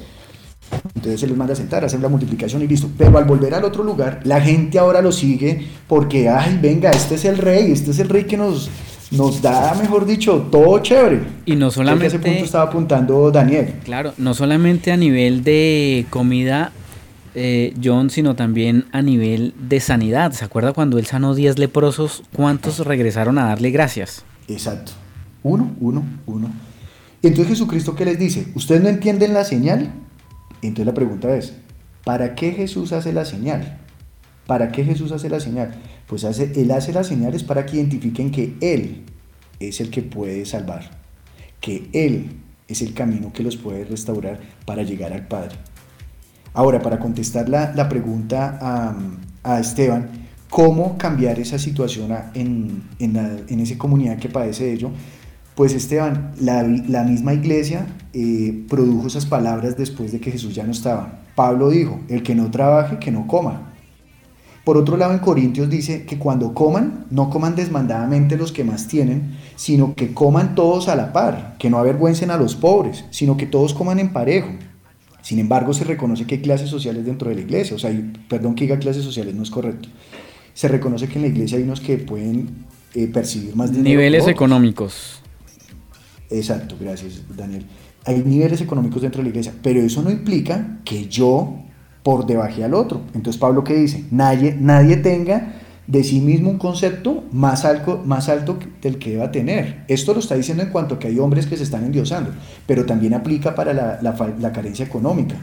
Speaker 7: Entonces se les manda a sentar, hacen la multiplicación y listo. Pero al volver al otro lugar, la gente ahora lo sigue porque, ay, venga, este es el rey, este es el rey que nos, nos da, mejor dicho, todo chévere.
Speaker 3: Y no solamente...
Speaker 7: ese punto estaba apuntando Daniel.
Speaker 3: Claro, no solamente a nivel de comida, eh, John, sino también a nivel de sanidad. ¿Se acuerda cuando él sanó 10 leprosos? ¿Cuántos regresaron a darle gracias?
Speaker 7: Exacto. Uno, uno, uno. Entonces Jesucristo, ¿qué les dice? ¿Ustedes no entienden la señal? Entonces la pregunta es, ¿para qué Jesús hace la señal? ¿Para qué Jesús hace la señal? Pues Él hace las señales para que identifiquen que Él es el que puede salvar, que Él es el camino que los puede restaurar para llegar al Padre. Ahora, para contestar la, pregunta a, Esteban, ¿cómo cambiar esa situación en, en, esa comunidad que padece de ello? Pues Esteban, la, la misma iglesia eh, produjo esas palabras después de que Jesús ya no estaba. Pablo dijo, el que no trabaje, que no coma. Por otro lado, en Corintios dice que cuando coman, no coman desmandadamente los que más tienen, sino que coman todos a la par, que no avergüencen a los pobres, sino que todos coman en parejo. Sin embargo, se reconoce que hay clases sociales dentro de la iglesia, o sea, perdón que diga clases sociales, no es correcto. Se reconoce que en la iglesia hay unos que pueden eh, percibir más dinero.
Speaker 3: Niveles económicos.
Speaker 7: Exacto, gracias Daniel. Hay niveles económicos dentro de la iglesia, pero eso no implica que yo por debaje al otro. Entonces Pablo qué dice, nadie, nadie tenga de sí mismo un concepto más alto, más alto del que deba tener. Esto lo está diciendo en cuanto a que hay hombres que se están endiosando, pero también aplica para la, la, carencia económica,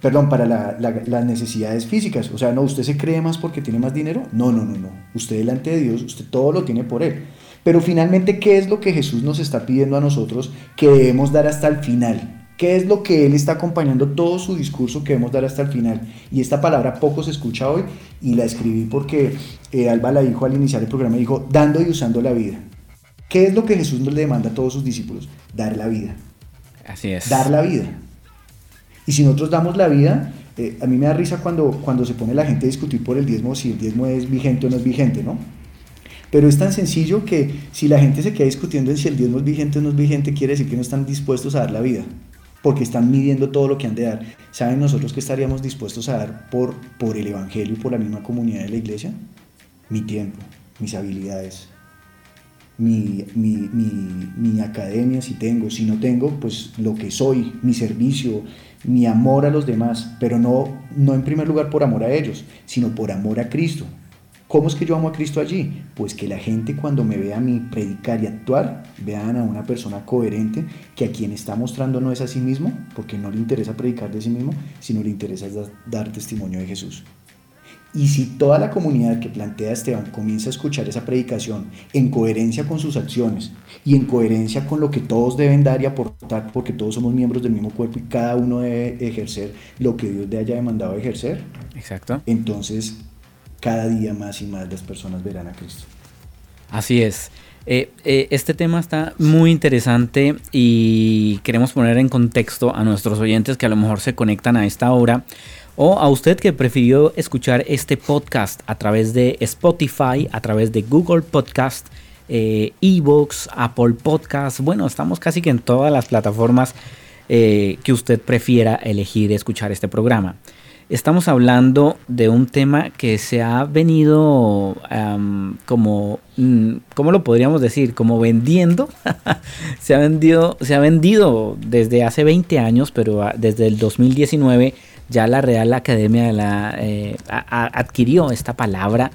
Speaker 7: perdón, para la, las necesidades físicas. O sea, no, usted se cree más porque tiene más dinero. No, no, no, no. Usted delante de Dios, usted todo lo tiene por Él. Pero finalmente, ¿qué es lo que Jesús nos está pidiendo a nosotros que debemos dar hasta el final? ¿Qué es lo que él está acompañando todo su discurso que debemos dar hasta el final? Y esta palabra poco se escucha hoy y la escribí porque eh, Alba la dijo al iniciar el programa, dijo, dando y usando la vida. ¿Qué es lo que Jesús nos demanda a todos sus discípulos? Dar la vida.
Speaker 3: Así es.
Speaker 7: Dar la vida. Y si nosotros damos la vida, eh, a mí me da risa cuando, cuando se pone la gente a discutir por el diezmo, si el diezmo es vigente o no es vigente, ¿no? Pero es tan sencillo que si la gente se queda discutiendo en si el diezmo es vigente o no es vigente, quiere decir que no están dispuestos a dar la vida porque están midiendo todo lo que han de dar. ¿Saben nosotros qué estaríamos dispuestos a dar por, por el Evangelio y por la misma comunidad de la iglesia? Mi tiempo, mis habilidades, mi, mi, mi, mi, academia si tengo, si no tengo, pues lo que soy, mi servicio, mi amor a los demás, pero no, no en primer lugar por amor a ellos, sino por amor a Cristo, ¿Cómo es que yo amo a Cristo allí? Pues que la gente cuando me vea a mí predicar y actuar, vean a una persona coherente que a quien está mostrando no es a sí mismo, porque no le interesa predicar de sí mismo, sino le interesa dar testimonio de Jesús. Y si toda la comunidad que plantea Esteban comienza a escuchar esa predicación en coherencia con sus acciones y en coherencia con lo que todos deben dar y aportar, porque todos somos miembros del mismo cuerpo y cada uno debe ejercer lo que Dios le haya demandado ejercer,
Speaker 3: Exacto.
Speaker 7: entonces cada día más y más las personas verán a Cristo.
Speaker 3: Así es. Eh, eh, este tema está muy interesante y queremos poner en contexto a nuestros oyentes que a lo mejor se conectan a esta hora o a usted que prefirió escuchar este podcast a través de Spotify, a través de Google Podcast, eh, Evox, Apple Podcast. Bueno, estamos casi que en todas las plataformas que usted prefiera elegir escuchar este programa. Estamos hablando de un tema que se ha venido como, mm, ¿cómo lo podríamos decir? Como vendiendo. se, ha vendido, se ha vendido desde hace 20 años, pero ah, desde el 2019 ya la Real Academia la, eh, adquirió esta palabra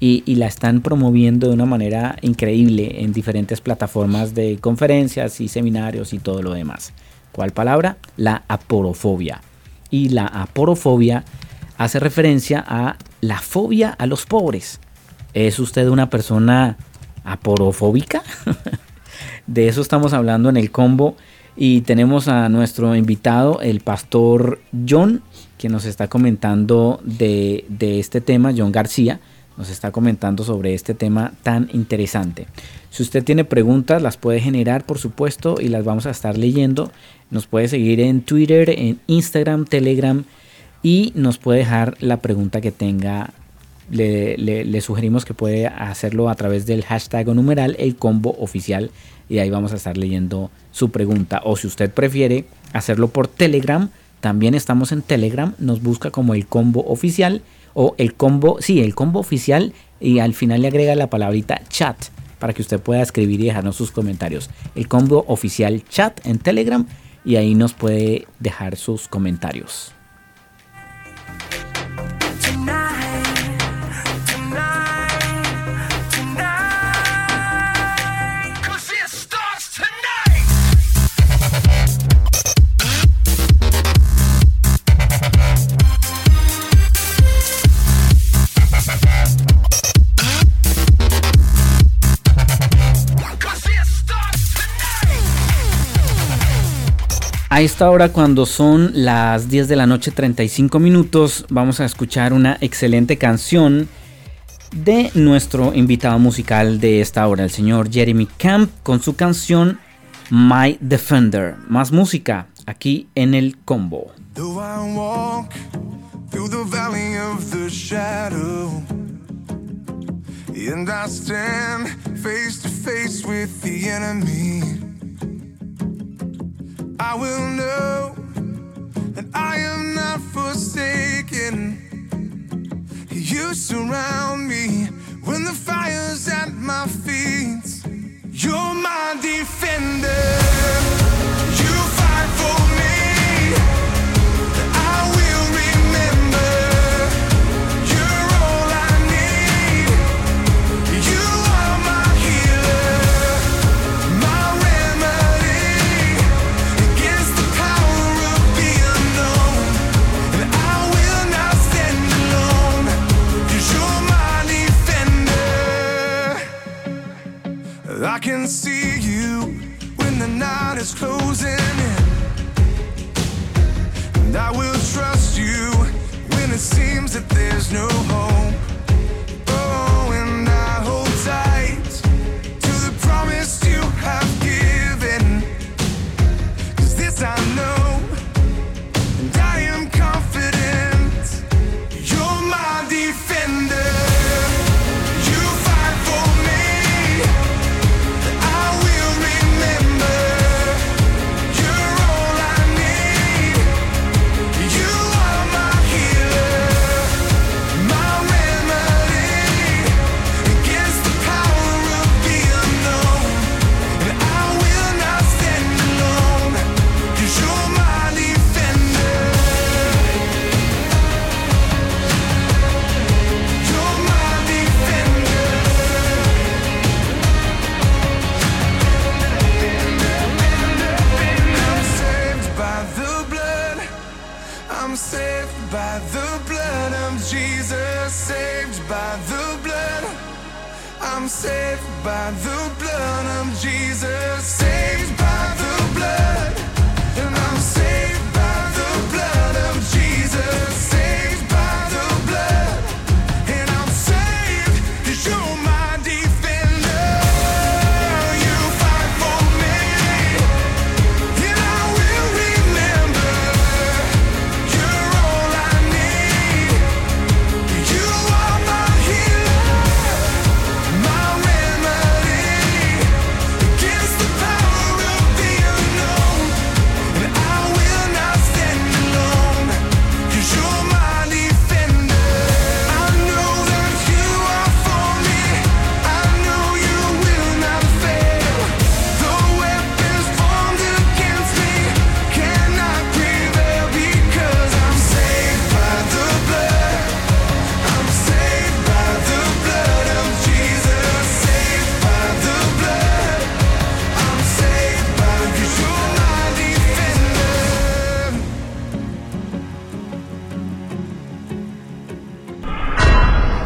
Speaker 3: y, y, la están promoviendo de una manera increíble en diferentes plataformas de conferencias y seminarios y todo lo demás. ¿Cuál palabra? La aporofobia y la aporofobia hace referencia a la fobia a los pobres. ¿Es usted una persona aporofóbica? de eso estamos hablando en el combo y tenemos a nuestro invitado, el pastor John, que nos está comentando de, este tema, John García, nos está comentando sobre este tema tan interesante. Si usted tiene preguntas, las puede generar, por supuesto, y las vamos a estar leyendo nos puede seguir en Twitter, en Instagram, Telegram y nos puede dejar la pregunta que tenga. Le, sugerimos que puede hacerlo a través del hashtag o numeral el combo oficial y ahí vamos a estar leyendo su pregunta. O si usted prefiere hacerlo por Telegram, también estamos en Telegram, nos busca como el combo oficial o el combo, sí, el combo oficial y al final le agrega la palabrita chat para que usted pueda escribir y dejarnos sus comentarios. El combo oficial chat en Telegram y ahí nos puede dejar sus comentarios. A esta hora, cuando son las 10 de la noche 35 minutos, vamos a escuchar una excelente canción de nuestro invitado musical de esta hora, el señor Jeremy Camp, con su canción My Defender. Más música aquí en el combo. And I stand face to face with the enemy. I will know that I am not forsaken. You surround me when the fire's at my feet. You're my defender. can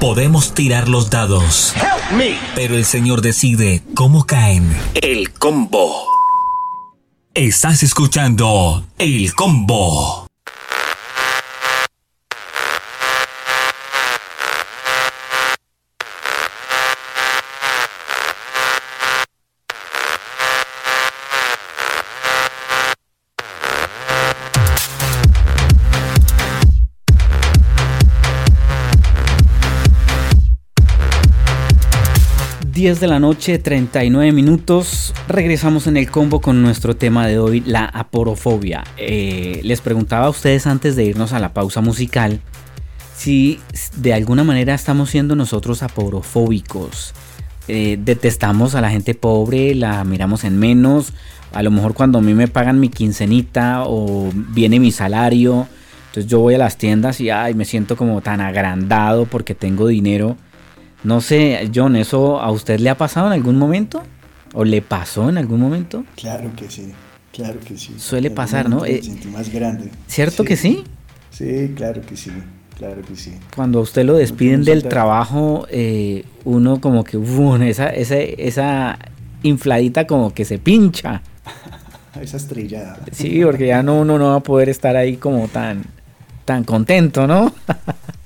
Speaker 5: Podemos tirar los dados, pero el Señor decide cómo caen. El combo. Estás escuchando El combo.
Speaker 3: 10 de la noche, 39 minutos. Regresamos en el combo con nuestro tema de hoy, la aporofobia. Eh, les preguntaba a ustedes antes de irnos a la pausa musical si de alguna manera estamos siendo nosotros aporofóbicos. Eh, detestamos a la gente pobre, la miramos en menos. A lo mejor cuando a mí me pagan mi quincenita o viene mi salario, entonces yo voy a las tiendas y ay, me siento como tan agrandado porque tengo dinero no sé, John, ¿eso a usted le ha pasado en algún momento? ¿O le pasó en algún momento?
Speaker 7: Claro que sí, claro que sí.
Speaker 3: Suele pasar, ¿no?
Speaker 7: Me sentí más grande.
Speaker 3: ¿Cierto que sí?
Speaker 7: Sí, claro que sí. Claro que sí.
Speaker 3: Cuando a usted lo despiden del trabajo, eh, uno como que, esa, esa, esa infladita como que se pincha.
Speaker 7: esa estrellada.
Speaker 3: Sí, porque ya no, uno no va a poder estar ahí como tan, tan contento, ¿no?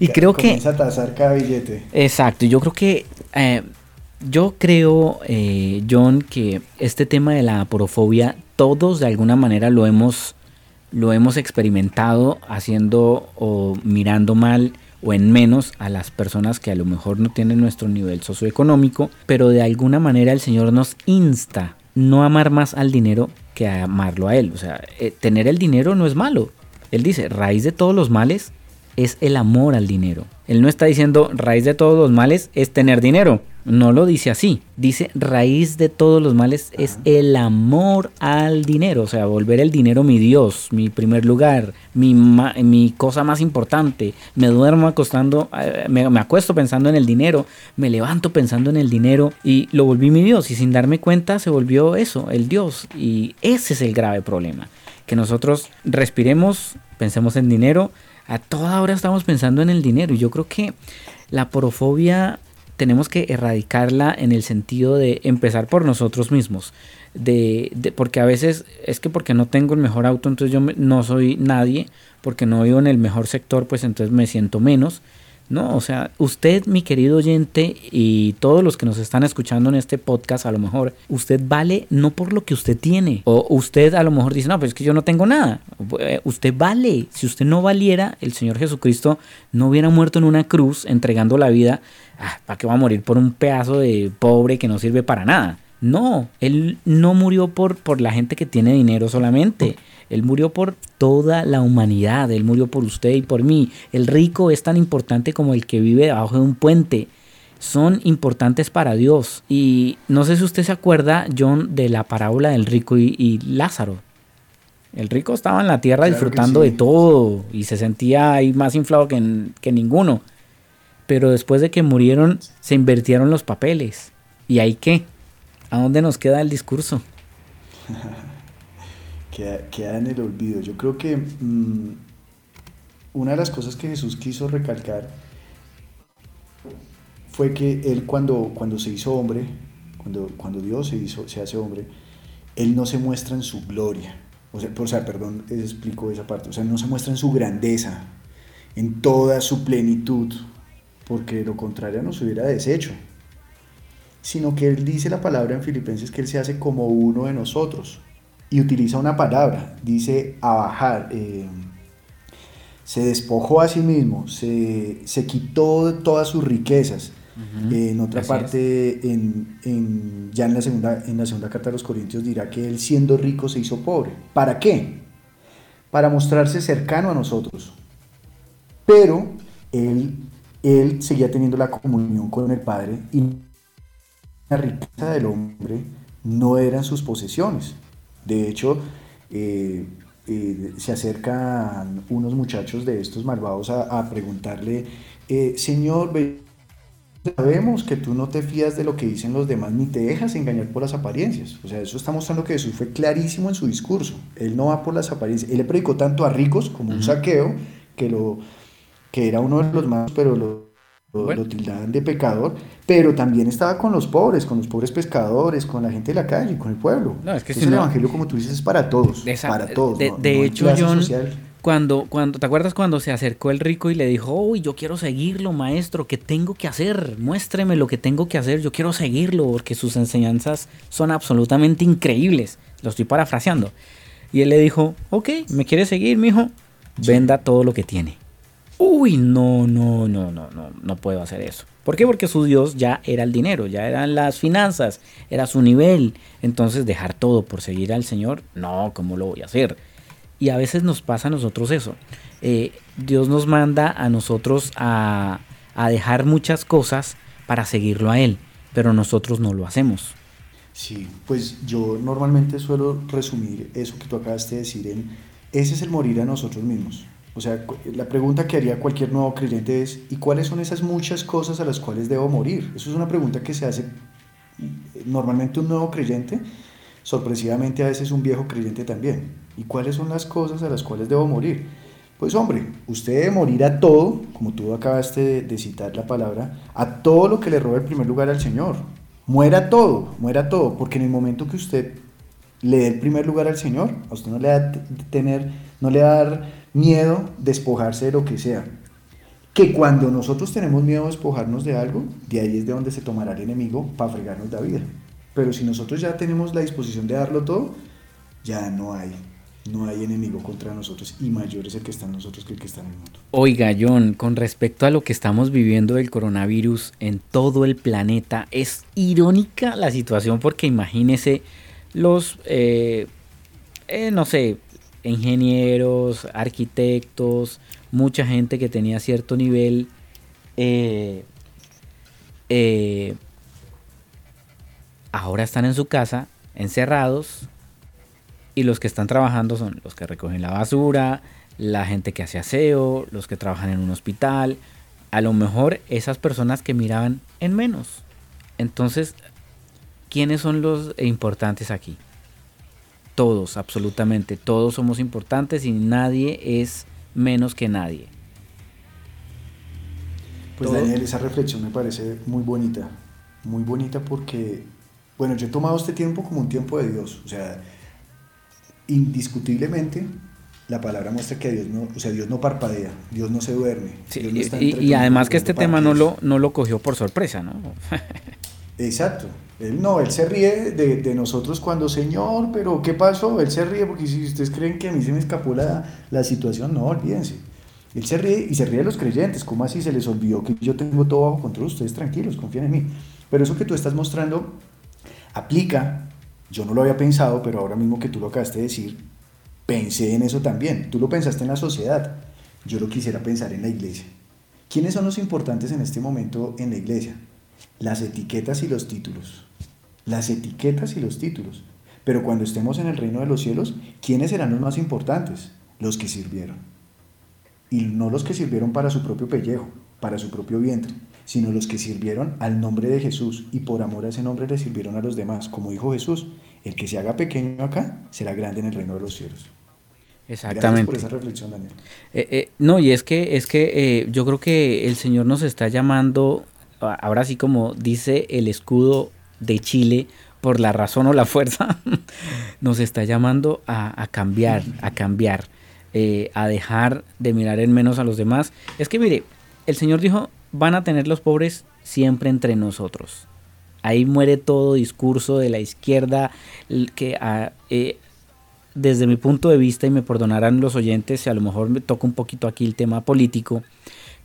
Speaker 3: Y creo que...
Speaker 7: Comienza a tasar cada billete.
Speaker 3: Exacto, yo creo que... Eh, yo creo, eh, John, que este tema de la aporofobia, todos de alguna manera lo hemos, lo hemos experimentado haciendo o mirando mal o en menos a las personas que a lo mejor no tienen nuestro nivel socioeconómico, pero de alguna manera el Señor nos insta no amar más al dinero que a amarlo a Él. O sea, eh, tener el dinero no es malo. Él dice, raíz de todos los males es el amor al dinero. Él no está diciendo raíz de todos los males es tener dinero. No lo dice así. Dice raíz de todos los males es el amor al dinero. O sea, volver el dinero mi Dios, mi primer lugar, mi, mi cosa más importante. Me duermo acostando, eh, me, me acuesto pensando en el dinero, me levanto pensando en el dinero y lo volví mi Dios. Y sin darme cuenta se volvió eso, el Dios. Y ese es el grave problema. Que nosotros respiremos, pensemos en dinero, a toda hora estamos pensando en el dinero. Y yo creo que la porofobia tenemos que erradicarla en el sentido de empezar por nosotros mismos. De, porque a veces es que porque no tengo el mejor auto, entonces yo no soy nadie, porque no vivo en el mejor sector, pues entonces me siento menos. No, o sea, usted, mi querido oyente, y todos los que nos están escuchando en este podcast, a lo mejor, usted vale no por lo que usted tiene. O usted a lo mejor dice, no, pues es que yo no tengo nada. Eh, usted vale. Si usted no valiera, el Señor Jesucristo no hubiera muerto en una cruz entregando la vida. Ah, ¿Para qué va a morir por un pedazo de pobre que no sirve para nada? No, Él no murió por, por la gente que tiene dinero solamente. Él murió por toda la humanidad, Él murió por usted y por mí. El rico es tan importante como el que vive debajo de un puente. Son importantes para Dios. Y no sé si usted se acuerda, John, de la parábola del rico y, Lázaro. El rico estaba en la tierra disfrutando de todo y se sentía ahí más inflado que, que ninguno. Pero después de que murieron, se invirtieron los papeles. ¿Y ahí qué? ¿A dónde nos queda el discurso?
Speaker 7: queda, en el olvido. Yo creo que mm, una de las cosas que Jesús quiso recalcar fue que él cuando, cuando se hizo hombre, cuando, cuando Dios se, hizo, se hace hombre, él no se muestra en su gloria. O sea, perdón, explico esa parte. O sea, no se muestra en su grandeza, en toda su plenitud, porque lo contrario nos hubiera deshecho. Sino que él dice la palabra en Filipenses que él se hace como uno de nosotros y utiliza una palabra, dice abajar, eh, se despojó a sí mismo, se, quitó todas sus riquezas. en otra parte, en, ya en la, segunda, en la segunda carta de los Corintios dirá que él siendo rico se hizo pobre. ¿Para qué? Para mostrarse cercano a nosotros. Pero él, él seguía teniendo la comunión con el Padre y la riqueza del hombre no eran sus posesiones, de hecho, eh, eh, se acercan unos muchachos de estos malvados a, preguntarle, eh, Señor, sabemos que tú no te fías de lo que dicen los demás ni te dejas engañar por las apariencias. O sea, eso está mostrando que Jesús fue clarísimo en su discurso. Él no va por las apariencias. Él le predicó tanto a ricos como un saqueo, que, lo, que era uno de los más, pero lo lo tildaban de pecador, pero también estaba con los pobres, con los pobres pescadores, con la gente de la calle, con el pueblo.
Speaker 3: No, es que
Speaker 7: Entonces, el evangelio, como tú dices, es para todos, para todos.
Speaker 3: De,
Speaker 7: no-
Speaker 3: hecho, John,
Speaker 7: social.
Speaker 3: cuando, cuando, ¿te acuerdas cuando se acercó el rico y le dijo, uy, yo quiero seguirlo, maestro, ¿qué tengo que hacer? Muéstreme lo que tengo que hacer, yo quiero seguirlo, porque sus enseñanzas son absolutamente increíbles. Lo estoy parafraseando. Y él le dijo, ok, ¿me quiere seguir, mijo? Venda todo lo que tiene. Uy, no, no, no, no, no, no puedo hacer eso. ¿Por qué? Porque su Dios ya era el dinero, ya eran las finanzas, era su nivel. Entonces dejar todo por seguir al Señor, no, ¿cómo lo voy a hacer? Y a veces nos pasa a nosotros eso. Eh, Dios nos manda a nosotros a, a dejar muchas cosas para seguirlo a Él, pero nosotros no lo hacemos.
Speaker 7: Sí, pues yo normalmente suelo resumir eso que tú acabaste de decir en, ese es el morir a nosotros mismos. O sea, la pregunta que haría cualquier nuevo creyente es, ¿y cuáles son esas muchas cosas a las cuales debo morir? Eso es una pregunta que se hace eh, normalmente un nuevo creyente, sorpresivamente a veces un viejo creyente también. ¿Y cuáles son las cosas a las cuales debo morir? Pues hombre, usted debe morir a todo, como tú acabaste de, citar la palabra, a todo lo que le roba el primer lugar al Señor. Muera todo, muera todo, porque en el momento que usted le dé el primer lugar al Señor, a usted no le va a tener, no le va miedo despojarse de lo que sea. Que cuando nosotros tenemos miedo de despojarnos de algo, de ahí es de donde se tomará el enemigo para fregarnos la vida. Pero si nosotros ya tenemos la disposición de darlo todo, ya no hay, no hay enemigo contra nosotros y mayor es el que está en nosotros que el que está en el mundo.
Speaker 3: Oiga, John, con respecto a lo que estamos viviendo del coronavirus en todo el planeta, es irónica la situación porque imagínese los, eh, eh, no sé, ingenieros, arquitectos, mucha gente que tenía cierto nivel, eh, eh, ahora están en su casa, encerrados, y los que están trabajando son los que recogen la basura, la gente que hace aseo, los que trabajan en un hospital, a lo mejor esas personas que miraban en menos. Entonces, ¿quiénes son los importantes aquí? Todos, absolutamente, todos somos importantes y nadie es menos que nadie.
Speaker 7: Pues
Speaker 3: Todo-
Speaker 7: Daniel, esa reflexión me parece muy bonita, muy bonita porque, bueno, yo he tomado este tiempo como un tiempo de Dios, o sea, indiscutiblemente la palabra muestra que Dios no, o sea, Dios no parpadea, Dios no se duerme.
Speaker 3: Sí,
Speaker 7: no
Speaker 3: y, y- además que este tema no lo, no lo cogió por sorpresa, ¿no?
Speaker 7: Exacto. Él no, él se ríe de, nosotros cuando, Señor, pero ¿qué pasó? Él se ríe porque si ustedes creen que a mí se me escapó la, la situación, no, olvídense. Él se ríe y se ríe de los creyentes. ¿Cómo así se les olvidó que yo tengo todo bajo control? Ustedes tranquilos, confíen en mí. Pero eso que tú estás mostrando aplica, yo no lo había pensado, pero ahora mismo que tú lo acabaste de decir, pensé en eso también. Tú lo pensaste en la sociedad, yo lo quisiera pensar en la iglesia. ¿Quiénes son los importantes en este momento en la iglesia? Las etiquetas y los títulos. Las etiquetas y los títulos. Pero cuando estemos en el reino de los cielos, ¿quiénes serán los más importantes? Los que sirvieron. Y no los que sirvieron para su propio pellejo, para su propio vientre, sino los que sirvieron al nombre de Jesús y por amor a ese nombre le sirvieron a los demás. Como dijo Jesús, el que se haga pequeño acá será grande en el reino de los cielos. Gracias
Speaker 3: Exactamente.
Speaker 7: por esa reflexión, Daniel.
Speaker 3: Eh, eh, no, y es que, es que eh, yo creo que el Señor nos está llamando, ahora sí como dice el escudo de Chile, por la razón o la fuerza, nos está llamando a, cambiar, a cambiar, eh, a dejar de mirar en menos a los demás. Es que mire, el Señor dijo, van a tener los pobres siempre entre nosotros. Ahí muere todo discurso de la izquierda que ah, eh, desde mi punto de vista, y me perdonarán los oyentes si a lo mejor me toca un poquito aquí el tema político,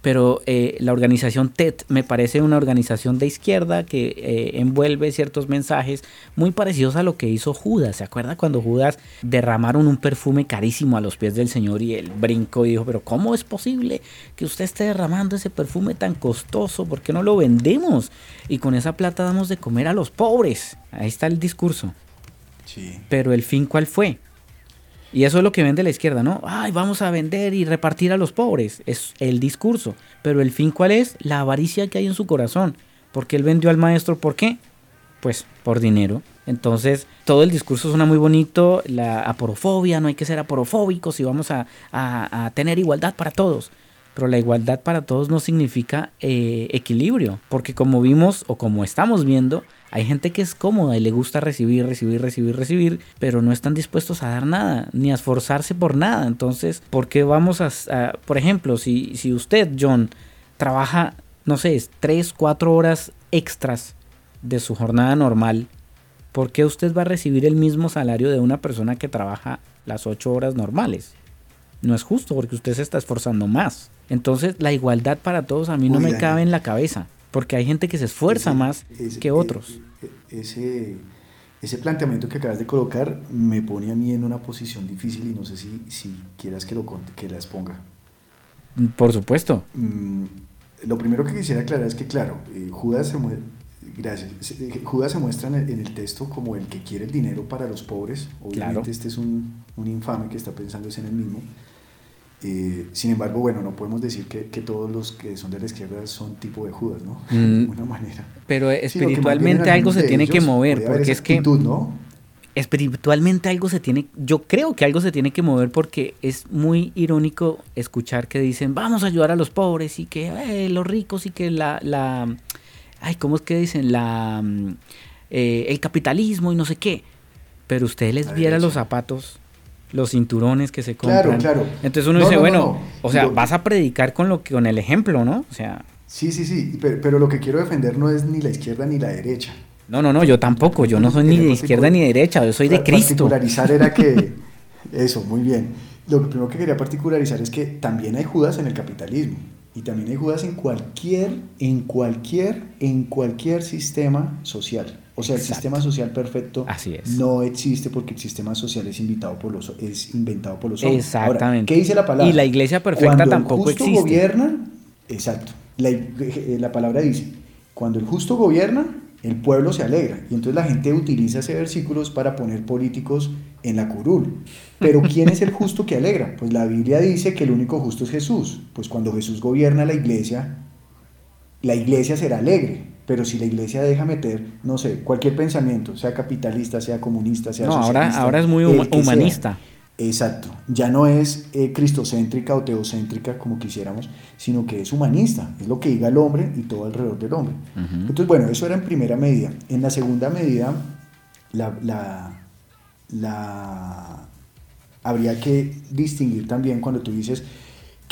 Speaker 3: pero eh, la organización TED me parece una organización de izquierda que eh, envuelve ciertos mensajes muy parecidos a lo que hizo Judas. ¿Se acuerda cuando Judas derramaron un perfume carísimo a los pies del Señor y él brincó y dijo, pero ¿cómo es posible que usted esté derramando ese perfume tan costoso? ¿Por qué no lo vendemos? Y con esa plata damos de comer a los pobres. Ahí está el discurso.
Speaker 7: Sí.
Speaker 3: Pero el fin, ¿cuál fue? Y eso es lo que vende la izquierda, ¿no? Ay, vamos a vender y repartir a los pobres. Es el discurso. Pero el fin, ¿cuál es? La avaricia que hay en su corazón. Porque él vendió al maestro, ¿por qué? Pues por dinero. Entonces, todo el discurso suena muy bonito. La aporofobia, no hay que ser aporofóbicos y vamos a- a tener igualdad para todos. Pero la igualdad para todos no significa eh, equilibrio, porque como vimos o como estamos viendo, hay gente que es cómoda y le gusta recibir, recibir, recibir, recibir, pero no están dispuestos a dar nada, ni a esforzarse por nada. Entonces, ¿por qué vamos a, a por ejemplo, si, si usted, John, trabaja, no sé, tres, cuatro horas extras de su jornada normal, ¿por qué usted va a recibir el mismo salario de una persona que trabaja las ocho horas normales? No es justo porque usted se está esforzando más. Entonces la igualdad para todos a mí no me cabe en la cabeza, porque hay gente que se esfuerza más que otros.
Speaker 7: E, ese, ese planteamiento que acabas de colocar me pone a mí en una posición difícil y no sé si, si quieras que, lo, que la exponga.
Speaker 3: Por supuesto.
Speaker 7: Mm, lo primero que quisiera aclarar es que, claro, eh, Judas se Gracias. Eh, Judas se muestra en el, texto como el que quiere el dinero para los pobres. Obviamente este es un, un, infame que está pensando en el mismo. Eh, sin embargo, bueno, no podemos decir que, que, todos los que son de la izquierda son tipo de Judas, ¿no? Mm. De alguna manera.
Speaker 3: Pero espiritualmente algo se tiene que mover, porque es que... ¿no? Espiritualmente algo se tiene, yo creo que algo se tiene que mover porque es muy irónico escuchar que dicen vamos a ayudar a los pobres y que eh, los ricos y que la, la, ay, ¿cómo es que dicen? La, mm, eh, el capitalismo y no sé qué. Pero usted les viera los zapatos los cinturones que se compran. Claro, claro. Entonces uno dice, bueno, o sea, vas a predicar con lo que con el ejemplo, ¿no? O sea,
Speaker 7: Sí, sí, sí, pero, lo que quiero defender no es ni la izquierda ni la derecha.
Speaker 3: No, no, no, yo tampoco, yo no soy ni de izquierda ni de derecha, yo soy de Cristo.
Speaker 7: Particularizar era que eso, muy bien. Lo primero que quería particularizar es que también hay Judas en el capitalismo y también hay Judas en cualquier en cualquier en cualquier sistema social. O sea, el sistema social perfecto no existe porque el sistema social es invitado por los es inventado por los hombres.
Speaker 3: Exactamente.
Speaker 7: ¿Qué dice la palabra?
Speaker 3: Y la iglesia perfecta cuando tampoco el justo existe.
Speaker 7: gobierna, exacto. La, eh, la palabra dice, cuando el justo gobierna, el pueblo se alegra. Y entonces la gente utiliza ese versículo para poner políticos en la curul. Pero ¿quién es el justo que alegra? Pues la Biblia dice que el único justo es Jesús. Pues cuando Jesús gobierna la iglesia, la iglesia será alegre. Pero si la iglesia deja meter, no sé, cualquier pensamiento, sea capitalista, sea comunista, sea
Speaker 3: no, ahora, ahora es muy humanista.
Speaker 7: exacto. Ya no es eh, cristocéntrica o teocéntrica como quisiéramos, sino que es humanista. Es lo que diga el hombre y todo alrededor del hombre. Entonces, bueno, eso era en primera medida. En la segunda medida, la, la, la habría que distinguir también cuando tú dices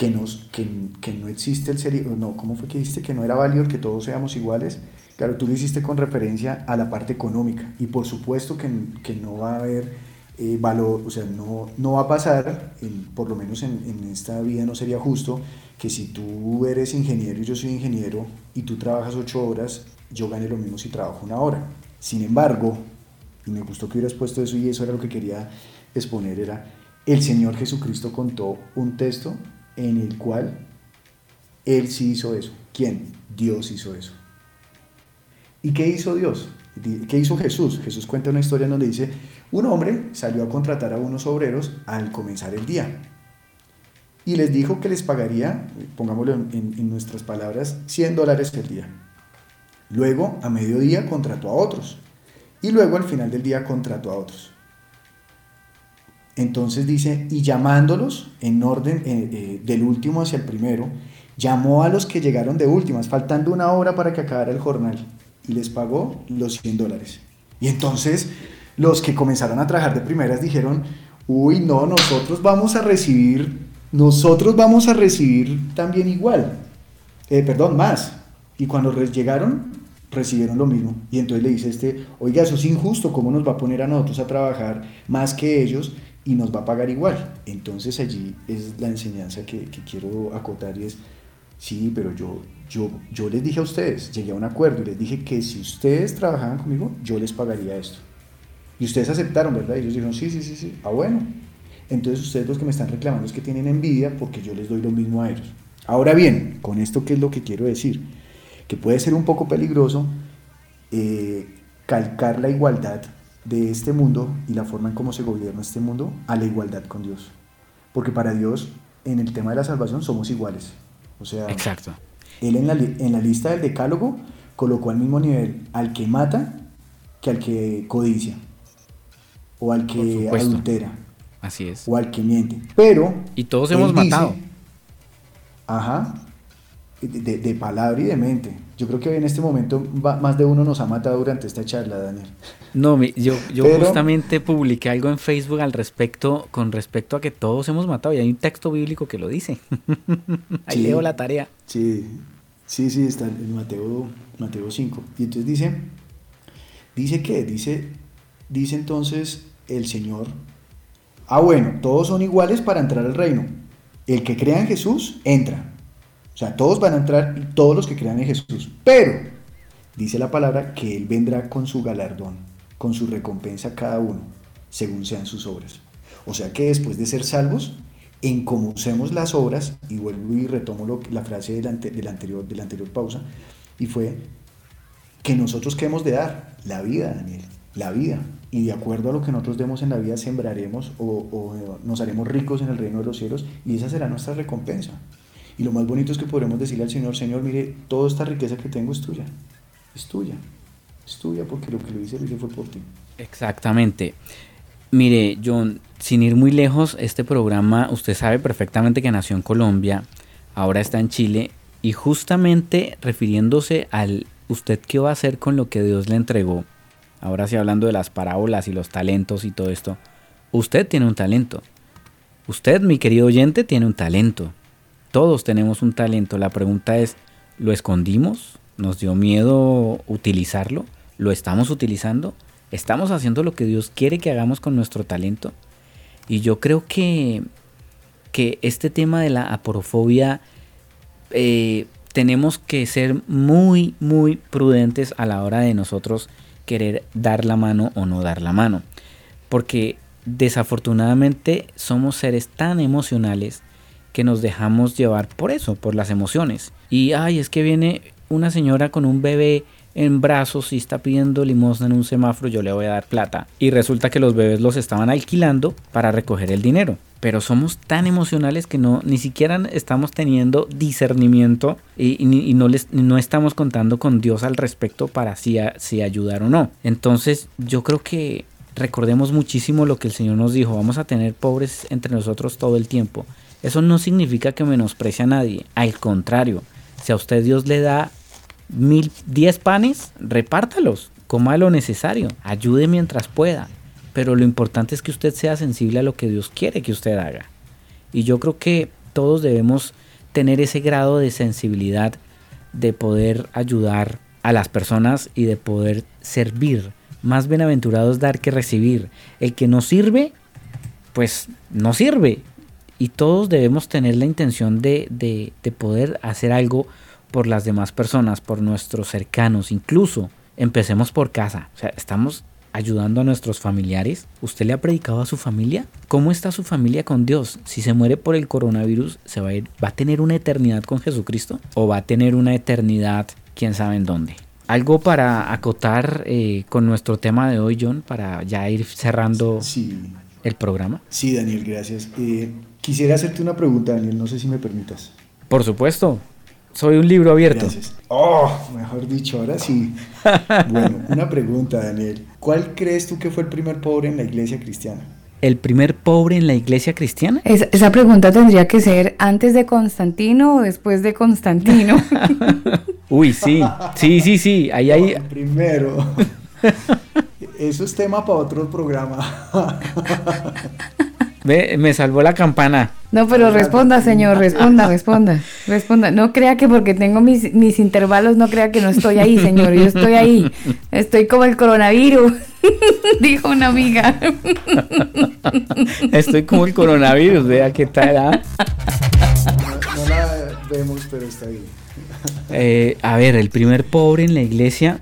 Speaker 7: que, nos, que, que no existe el ser, no, ¿cómo fue que dijiste que no era válido que todos seamos iguales? Claro, tú lo hiciste con referencia a la parte económica y por supuesto que, que no va a haber eh, valor, o sea, no, no va a pasar, por lo menos en, en, esta vida no sería justo que si tú eres ingeniero y yo soy ingeniero y tú trabajas ocho horas, yo gane lo mismo si trabajo una hora. Sin embargo, y me gustó que hubieras puesto eso y eso era lo que quería exponer, era el Señor Jesucristo contó un texto en el cual Él sí hizo eso. ¿Quién? Dios hizo eso. ¿Y qué hizo Dios? ¿Qué hizo Jesús? Jesús cuenta una historia en donde dice, un hombre salió a contratar a unos obreros al comenzar el día y les dijo que les pagaría, pongámoslo en, en nuestras palabras, 100 dólares el día. Luego, a mediodía, contrató a otros. Y luego, al final del día, contrató a otros. Entonces dice, y llamándolos en orden eh, eh, del último hacia el primero, llamó a los que llegaron de últimas, faltando una hora para que acabara el jornal, y les pagó los 100 dólares. Y entonces los que comenzaron a trabajar de primeras dijeron, uy, no, nosotros vamos a recibir, nosotros vamos a recibir también igual, eh, perdón, más. Y cuando llegaron, recibieron lo mismo. Y entonces le dice este, oiga, eso es injusto, ¿cómo nos va a poner a nosotros a trabajar más que ellos y nos va a pagar igual. Entonces allí es la enseñanza que, quiero acotar y es, sí, pero yo, yo, yo les dije a ustedes, llegué a un acuerdo y les dije que si ustedes trabajaban conmigo, yo les pagaría esto. Y ustedes aceptaron, ¿verdad? Y ellos dijeron, sí, sí, sí, sí, ah, bueno. Entonces ustedes los que me están reclamando es que tienen envidia porque yo les doy lo mismo a ellos. Ahora bien, con esto, ¿qué es lo que quiero decir? Que puede ser un poco peligroso eh, calcar la igualdad de este mundo y la forma en cómo se gobierna este mundo a la igualdad con Dios. Porque para Dios, en el tema de la salvación, somos iguales. O sea,
Speaker 3: Exacto.
Speaker 7: Él en la, en la lista del decálogo colocó al mismo nivel al que mata que al que codicia. O al que adultera.
Speaker 3: Así es.
Speaker 7: O al que miente. Pero...
Speaker 3: Y todos hemos matado.
Speaker 7: Ajá. De, de palabra y de mente. Yo creo que hoy en este momento va- más de uno nos ha matado durante esta charla, Daniel.
Speaker 3: No, mi- yo, yo
Speaker 7: Pero-
Speaker 3: justamente publiqué algo en Facebook al respecto, con respecto a que todos hemos matado, y hay un texto bíblico que lo dice. Ahí
Speaker 7: Sí.
Speaker 3: leo la tarea.
Speaker 7: Sí, sí, sí, está en Mateo, Mateo 5. Y entonces dice, dice que, dice, dice entonces el Señor, ah bueno, todos son iguales para entrar al reino. El que crea en Jesús, entra. Sea, todos van a entrar, todos los que crean en Jesús. Pero, dice la palabra, que Él vendrá con su galardón, con su recompensa a cada uno, según sean sus obras. O sea que después de ser salvos, en cómo usemos las obras, y vuelvo y retomo la frase de la, anterior, de la anterior pausa, y fue que nosotros qué hemos de dar, la vida, Daniel, la vida. Y de acuerdo a lo que nosotros demos en la vida, sembraremos o, o nos haremos ricos en el reino de los cielos, y esa será nuestra recompensa. Y lo más bonito es que podremos decirle al Señor, Señor, mire, toda esta riqueza que tengo es tuya, es tuya, es tuya, porque lo que lo hice, lo hice fue por ti.
Speaker 3: Exactamente. Mire, John, sin ir muy lejos, este programa, usted sabe perfectamente que nació en Colombia, ahora está en Chile, y justamente refiriéndose al usted qué va a hacer con lo que Dios le entregó, ahora sí hablando de las parábolas y los talentos y todo esto, usted tiene un talento. Usted, mi querido oyente, tiene un talento. Todos tenemos un talento. La pregunta es, ¿lo escondimos? ¿Nos dio miedo utilizarlo? ¿Lo estamos utilizando? ¿Estamos haciendo lo que Dios quiere que hagamos con nuestro talento? Y yo creo que, que este tema de la aporofobia eh, tenemos que ser muy, muy prudentes a la hora de nosotros querer dar la mano o no dar la mano. Porque desafortunadamente somos seres tan emocionales que nos dejamos llevar por eso, por las emociones. Y ay, es que viene una señora con un bebé en brazos y está pidiendo limosna en un semáforo, yo le voy a dar plata. Y resulta que los bebés los estaban alquilando para recoger el dinero. Pero somos tan emocionales que no ni siquiera estamos teniendo discernimiento y, no, les, no estamos contando con Dios al respecto para si, a- si ayudar o no. Entonces yo creo que recordemos muchísimo lo que el Señor nos dijo. Vamos a tener pobres entre nosotros todo el tiempo. Eso no significa que menosprecie a nadie. Al contrario, si a usted Dios le da mil, diez panes, repártalos, coma lo necesario, ayude mientras pueda. Pero lo importante es que usted sea sensible a lo que Dios quiere que usted haga. Y yo creo que todos debemos tener ese grado de sensibilidad de poder ayudar a las personas y de poder servir. Más bienaventurado es dar que recibir. El que no sirve, pues no sirve. Y todos debemos tener la intención de, de- de poder hacer algo por las demás personas, por nuestros cercanos. Incluso empecemos por casa. O sea, estamos ayudando a nuestros familiares. ¿Usted le ha predicado a su familia? ¿Cómo está su familia con Dios? Si se muere por el coronavirus, ¿se va a ir, va a tener una eternidad con Jesucristo? ¿O va a tener una eternidad quién sabe en dónde? Algo para acotar eh, con nuestro tema de hoy, John, para ya ir cerrando el programa.
Speaker 7: Sí, Daniel, gracias. Eh, quisiera hacerte una pregunta, Daniel, no sé si me permitas.
Speaker 3: Por supuesto, soy un libro abierto.
Speaker 7: Gracias. Oh, mejor dicho, ahora sí. Bueno, una pregunta, Daniel. ¿Cuál crees tú que fue el primer pobre en la iglesia cristiana?
Speaker 3: ¿El primer pobre en la iglesia cristiana?
Speaker 2: Esa, esa pregunta tendría que ser antes de Constantino o después de Constantino.
Speaker 3: Uy, sí, sí, sí, sí, ahí hay...
Speaker 7: Primero. Eso es tema para otro programa.
Speaker 3: Ve, me salvó la campana.
Speaker 2: No, pero responda, señor, responda, responda, responda. No crea que porque tengo mis, mis intervalos, no crea que no estoy ahí, señor. Yo estoy ahí. Estoy como el coronavirus, dijo una amiga.
Speaker 3: Estoy como el coronavirus, vea qué tal. ah?
Speaker 7: No la vemos, pero está bien.
Speaker 3: Eh, a ver, el primer pobre en la iglesia.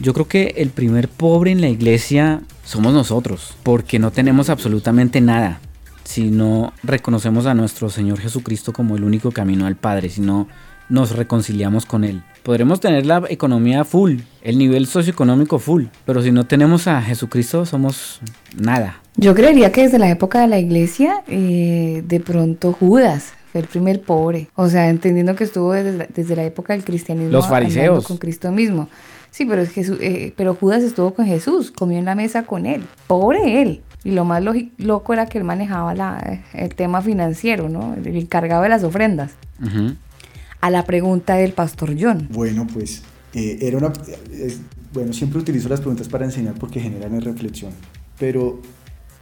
Speaker 3: Yo creo que el primer pobre en la iglesia somos nosotros, porque no tenemos absolutamente nada. Si no reconocemos a nuestro Señor Jesucristo como el único camino al Padre, si no nos reconciliamos con Él. Podremos tener la economía full, el nivel socioeconómico full, pero si no tenemos a Jesucristo somos nada.
Speaker 2: Yo creería que desde la época de la iglesia, eh, de pronto Judas fue el primer pobre. O sea, entendiendo que estuvo desde la, desde la época del cristianismo.
Speaker 3: Los fariseos.
Speaker 2: Con Cristo mismo. Sí, pero, es Jesús, eh, pero Judas estuvo con Jesús, comió en la mesa con él. Pobre él. Y lo más loco era que él manejaba la- el tema financiero, ¿no? El encargado de las ofrendas.
Speaker 3: Ujú.
Speaker 2: A la pregunta del pastor John.
Speaker 7: Bueno, pues eh, era una... es- bueno, siempre utilizo las preguntas para enseñar porque generan reflexión, pero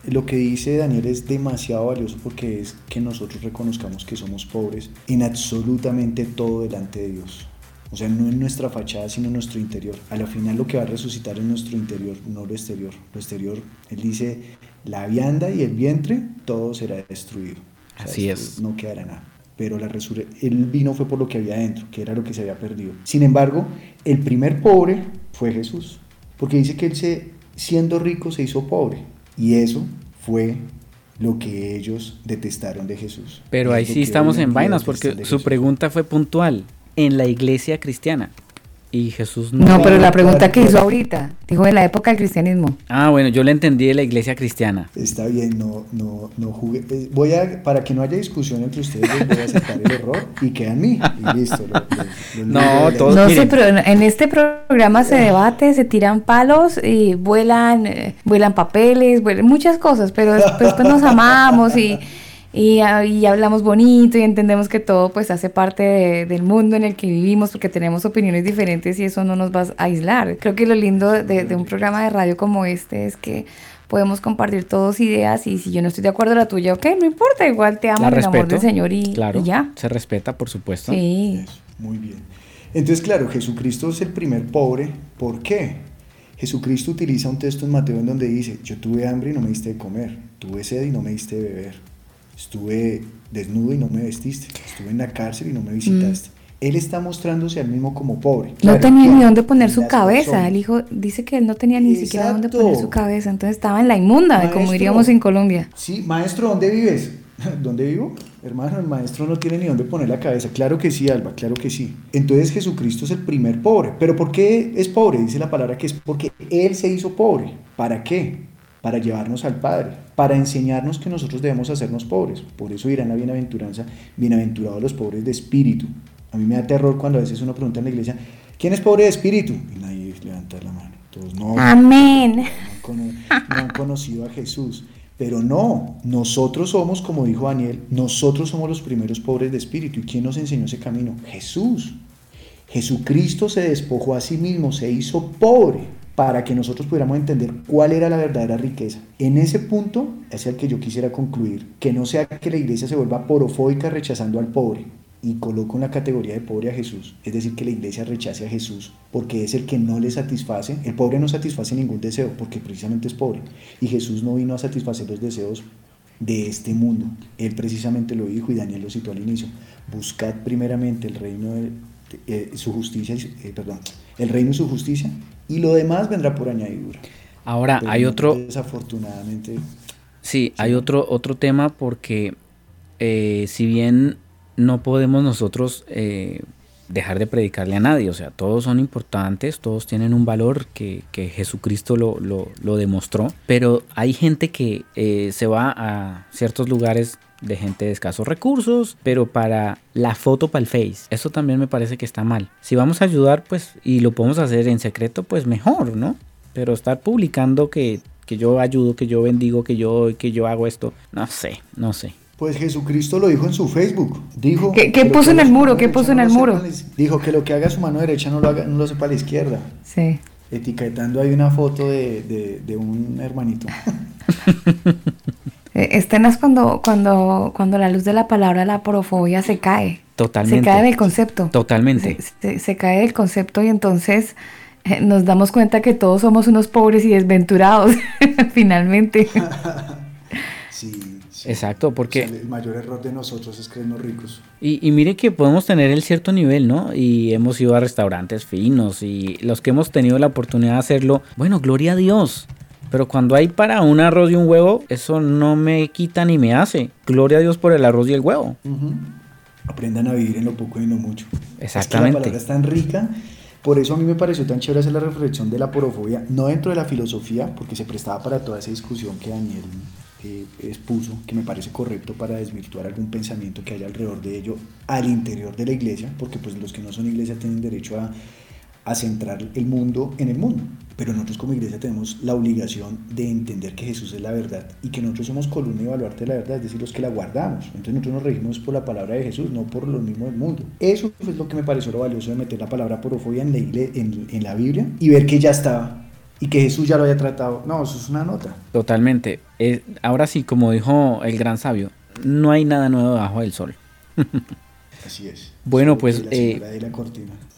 Speaker 7: lo que dice Daniel es demasiado valioso porque es que nosotros reconozcamos que somos pobres en absolutamente todo delante de Dios. O sea, no en nuestra fachada, sino en nuestro interior. A la final lo que va a resucitar es nuestro interior, no lo exterior. Lo exterior, él dice, la vianda y el vientre, todo será destruido. O sea,
Speaker 3: Así es.
Speaker 7: No quedará nada. Pero la resurre él vino fue por lo que había adentro, que era lo que se había perdido. Sin embargo, el primer pobre fue Jesús. Porque dice que él se, siendo rico se hizo pobre. Y eso fue lo que ellos detestaron de Jesús.
Speaker 3: Pero ahí sí estamos en vainas porque su pregunta fue puntual. En la iglesia cristiana. Y Jesús no.
Speaker 2: No, pero la pregunta que hizo ahorita, dijo en la época del cristianismo.
Speaker 3: Ah, bueno, yo le entendí de la iglesia cristiana.
Speaker 7: Está bien, no, no, no jugué. eh, Voy a, para que no haya discusión entre ustedes, les voy a aceptar el error y queda en mí. Y listo. lo- lo- lo
Speaker 3: No, todos-
Speaker 2: No
Speaker 3: miren.
Speaker 2: sé, pero en- en este programa se debate, se tiran palos y vuelan, eh, vuelan papeles, vuelan muchas cosas, pero después pues, nos amamos y, y, y hablamos bonito y entendemos que todo pues hace parte de- del mundo en el que vivimos porque tenemos opiniones diferentes y eso no nos va a aislar. Creo que lo lindo de, de un programa de radio como este es que podemos compartir todos ideas y si yo no estoy de acuerdo a la tuya, ok, no importa, igual te amo
Speaker 3: La
Speaker 2: en el amor
Speaker 3: respeto.
Speaker 2: del Señor y,
Speaker 3: claro.
Speaker 2: y ya.
Speaker 3: Se respeta, por supuesto.
Speaker 2: Sí.
Speaker 7: Eso, muy bien. Entonces, claro, Jesucristo es el primer pobre. ¿Por qué? Jesucristo utiliza un texto en Mateo en donde dice, yo tuve hambre y no me diste de comer, tuve sed y no me diste de beber, estuve desnudo y no me vestiste, estuve en la cárcel y no me visitaste. Él está mostrándose al mismo como pobre.
Speaker 2: No
Speaker 7: Claro,
Speaker 2: tenía ni dónde poner su cabeza.
Speaker 7: personas.
Speaker 2: El hijo dice que él no tenía ni siquiera dónde poner su cabeza. Entonces estaba en la inmunda, como diríamos en Colombia.
Speaker 7: Sí, maestro, ¿dónde vives? ¿Dónde vivo? Hermano, el maestro no tiene ni dónde poner la cabeza. Claro que sí, Alba, claro que sí. Entonces Jesucristo es el primer pobre. ¿Pero por qué es pobre? Dice la palabra que es porque Él se hizo pobre. ¿Para qué? Para llevarnos al Padre, para enseñarnos que nosotros debemos hacernos pobres. Por eso dirán la bienaventuranza, bienaventurados los pobres de espíritu. A mí me da terror cuando a veces uno pregunta en la iglesia, ¿quién es pobre de espíritu? Y nadie levanta la mano. Todos, no,
Speaker 2: Amén.
Speaker 7: no cono- no han conocido a Jesús. Pero no, nosotros somos, como dijo Daniel, nosotros somos los primeros pobres de espíritu. ¿Y quién nos enseñó ese camino? Jesús. Jesucristo se despojó a sí mismo, se hizo pobre para que nosotros pudiéramos entender cuál era la verdadera riqueza. En ese punto es el que yo quisiera concluir, que no sea que la iglesia se vuelva porofóbica rechazando al pobre y coloco en la categoría de pobre a Jesús, es decir, que la iglesia rechace a Jesús porque es el que no le satisface, el pobre no satisface ningún deseo porque precisamente es pobre y Jesús no vino a satisfacer los deseos de este mundo, él precisamente lo dijo y Daniel lo citó al inicio, buscad primeramente el reino de, eh, su justicia, eh, perdón, el reino y su justicia y lo demás vendrá por añadidura.
Speaker 3: Ahora,
Speaker 7: Pero
Speaker 3: hay otro,
Speaker 7: Desafortunadamente,
Speaker 3: Sí, hay otro, otro tema porque eh, si bien no podemos nosotros eh, dejar de predicarle a nadie, o sea, todos son importantes, todos tienen un valor que, que Jesucristo lo, lo- lo demostró, pero hay gente que eh, se va a ciertos lugares de gente de escasos recursos, pero para la foto para el Face, eso también me parece que está mal. Si vamos a ayudar, pues, y lo podemos hacer en secreto, pues mejor, ¿no? Pero estar publicando que, que yo ayudo, que yo bendigo, que yo, que yo hago esto, no sé, no sé.
Speaker 7: Pues Jesucristo lo dijo en su Facebook. Dijo
Speaker 2: ¿Qué- puso
Speaker 7: que
Speaker 2: en el muro? ¿Qué puso en
Speaker 7: no
Speaker 2: el muro?
Speaker 7: la Dijo que lo que haga su mano derecha no lo, haga, no lo sepa la izquierda.
Speaker 2: Sí.
Speaker 7: Etiquetando ahí una foto de, de- de un hermanito.
Speaker 2: Eh, Escena es cuando, cuando, cuando la luz de la palabra, la porofobia se cae.
Speaker 3: Totalmente.
Speaker 2: Se cae del concepto.
Speaker 3: Totalmente.
Speaker 2: Se, se- se cae del concepto y entonces eh, nos damos cuenta que todos somos unos pobres y desventurados, finalmente.
Speaker 7: Sí, sí.
Speaker 3: Exacto,
Speaker 7: O
Speaker 3: porque...
Speaker 7: sea, el mayor error de nosotros es creernos ricos.
Speaker 3: Y, y mire que podemos tener el cierto nivel, ¿no? Y hemos ido a restaurantes finos y los que hemos tenido la oportunidad de hacerlo, bueno, gloria a Dios. Pero cuando hay para un arroz y un huevo, eso no me quita ni me hace. Gloria a Dios por el arroz y el huevo.
Speaker 7: Aprendan a vivir en lo poco y en lo mucho. Es que
Speaker 3: Exactamente.
Speaker 7: la palabra es tan rica. Por eso a mí me pareció tan chévere hacer la reflexión de la porofobia, no dentro de la filosofía, porque se prestaba para toda esa discusión que Daniel eh, expuso, que me parece correcto para desvirtuar algún pensamiento que haya alrededor de ello al interior de la iglesia, porque pues los que no son iglesia tienen derecho a, a centrar el mundo en el mundo. Pero nosotros como iglesia tenemos la obligación de entender que Jesús es la verdad y que nosotros somos columna y baluarte de la verdad, es decir, los que la guardamos. Entonces nosotros nos regimos por la palabra de Jesús, no por lo mismo del mundo. Eso es lo que me pareció lo valioso de meter la palabra porofobia en la, en, en la Biblia y ver que ya estaba y que Jesús ya lo había tratado. No, eso es una nota.
Speaker 3: Totalmente. Eh, ahora sí, como dijo el gran sabio, no hay nada nuevo debajo del sol.
Speaker 7: Así es.
Speaker 3: Bueno, pues, eh,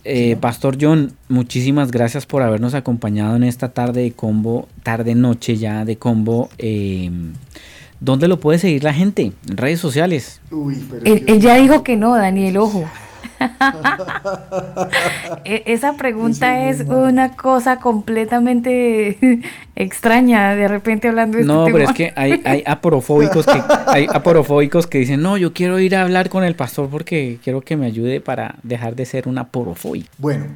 Speaker 3: eh, Pastor John, muchísimas gracias por habernos acompañado en esta tarde de combo, tarde-noche ya de combo. ¿Dónde lo puede seguir la gente? En redes sociales.
Speaker 2: Uy, él, él, ya dijo que no, Daniel, ojo. E-, esa pregunta es una cosa completamente extraña, de repente hablando de
Speaker 3: este No, pero es que hay, hay aporofóbicos que hay aporofóbicos que dicen, "No, yo quiero ir a hablar con el pastor porque quiero que me ayude para dejar de ser un aporofóbico."
Speaker 7: Bueno,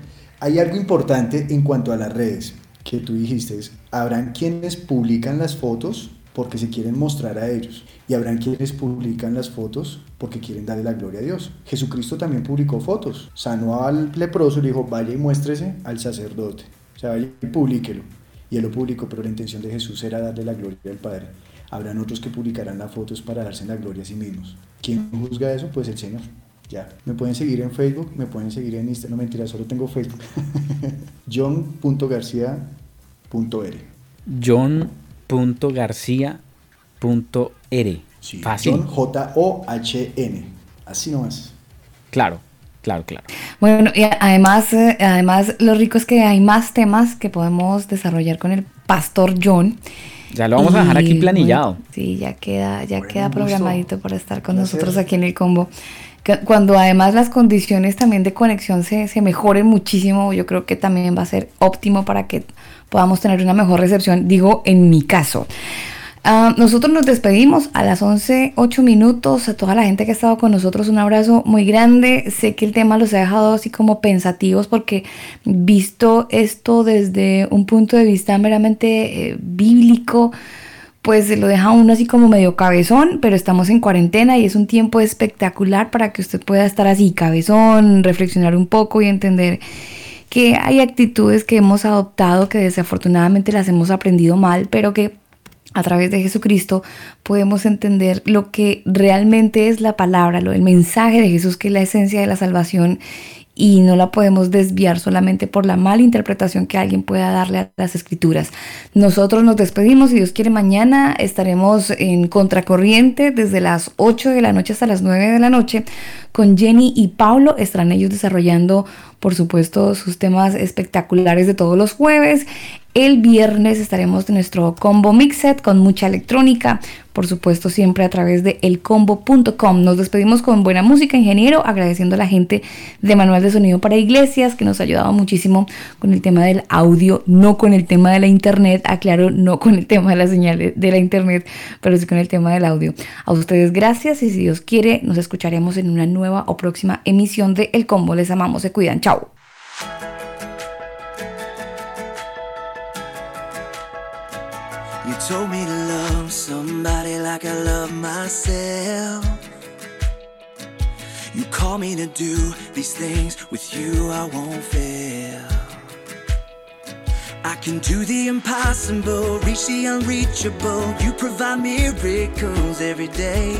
Speaker 7: hay algo importante en cuanto a las redes que tú dijiste, habrán quienes publican las fotos porque se quieren mostrar a ellos y habrán quienes publican las fotos porque quieren darle la gloria a Dios. Jesucristo también publicó fotos, sanó al leproso y le dijo, vaya y muéstrese al sacerdote, o sea, vaya y publíquelo. Y él lo publicó, pero la intención de Jesús era darle la gloria al Padre. Habrán otros que publicarán las fotos para darse la gloria a sí mismos. ¿Quién juzga eso? Pues el Señor. Ya. Me pueden seguir en Facebook, me pueden seguir en Instagram. No mentira, solo tengo Facebook. John.garcía.r.
Speaker 3: John.garcía.r.
Speaker 7: Fácil. J-O-H-N. Así nomás.
Speaker 3: Claro, claro, claro.
Speaker 2: Bueno, y además, eh, además, lo rico es que hay más temas que podemos desarrollar con el pastor John.
Speaker 3: Ya lo vamos a dejar aquí planillado.
Speaker 2: sí, ya queda, ya queda programadito para estar con nosotros aquí en el combo. Cuando además las condiciones también de conexión se, se mejoren muchísimo, yo creo que también va a ser óptimo para que podamos tener una mejor recepción, digo en mi caso. Ah, nosotros nos despedimos a las 11, 8 minutos. A toda la gente que ha estado con nosotros, un abrazo muy grande. Sé que el tema los ha dejado así como pensativos porque visto esto desde un punto de vista meramente eh, bíblico, pues lo deja uno así como medio cabezón, pero estamos en cuarentena y es un tiempo espectacular para que usted pueda estar así cabezón, reflexionar un poco y entender que hay actitudes que hemos adoptado que desafortunadamente las hemos aprendido mal, pero que a través de Jesucristo podemos entender lo que realmente es la palabra, lo, el mensaje de Jesús, que es la esencia de la salvación y no la podemos desviar solamente por la mala interpretación que alguien pueda darle a las escrituras. Nosotros nos despedimos, si Dios quiere, mañana estaremos en contracorriente desde las 8 de la noche hasta las 9 de la noche con Jenny y Paulo. Estarán ellos desarrollando, por supuesto, sus temas espectaculares de todos los jueves. El viernes estaremos en nuestro combo mixet con mucha electrónica, por supuesto siempre a través de elcombo.com. Nos despedimos con buena música, ingeniero, agradeciendo a la gente de Manual de Sonido para Iglesias que nos ha ayudado muchísimo con el tema del audio, no con el tema de la internet, aclaro, no con el tema de las señales de la internet, pero sí con el tema del audio. A ustedes gracias y si Dios quiere nos escucharemos en una nueva o próxima emisión de El Combo. Les amamos, se cuidan, chao.
Speaker 12: You told me to love somebody like I love myself. You call me to do these things with you, I won't fail. I can do the impossible, reach the unreachable. You provide miracles every day.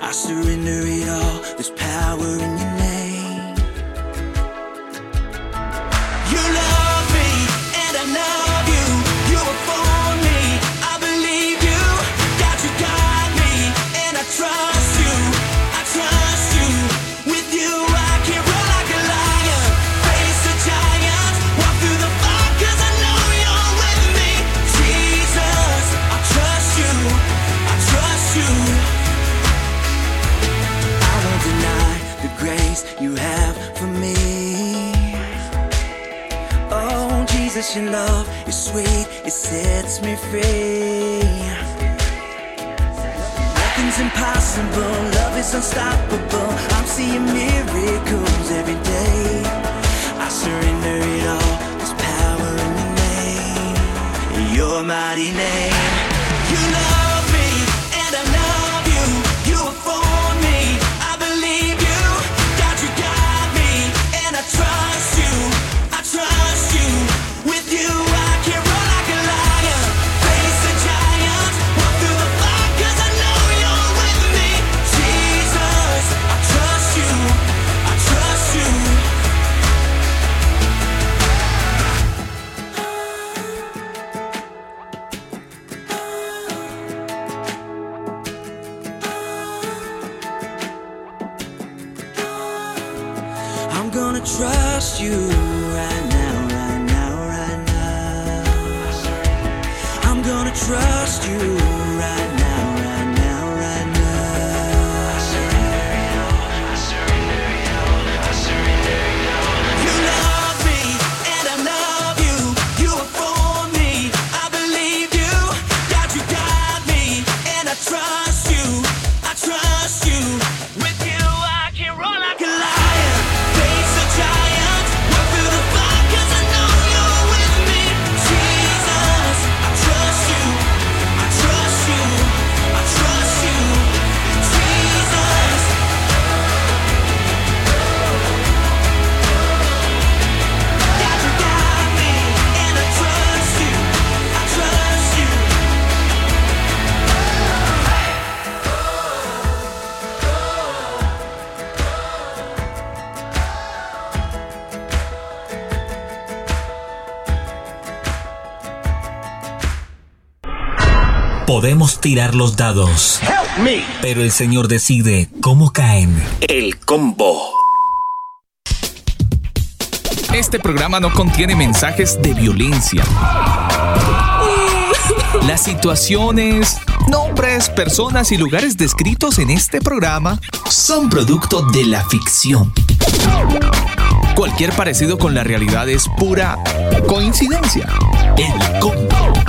Speaker 12: I surrender it all, there's power in your name. Jesus, your love is sweet, it sets me free. Nothing's impossible, love is unstoppable. I'm seeing miracles every day. I surrender it all, there's power in your name, your mighty name. You love you
Speaker 5: Podemos tirar los dados, pero el Señor decide cómo caen. El combo.
Speaker 11: Este programa no contiene mensajes de violencia. Las situaciones, nombres, personas y lugares descritos en este programa son producto de la ficción. Cualquier parecido con la realidad es pura coincidencia. El combo.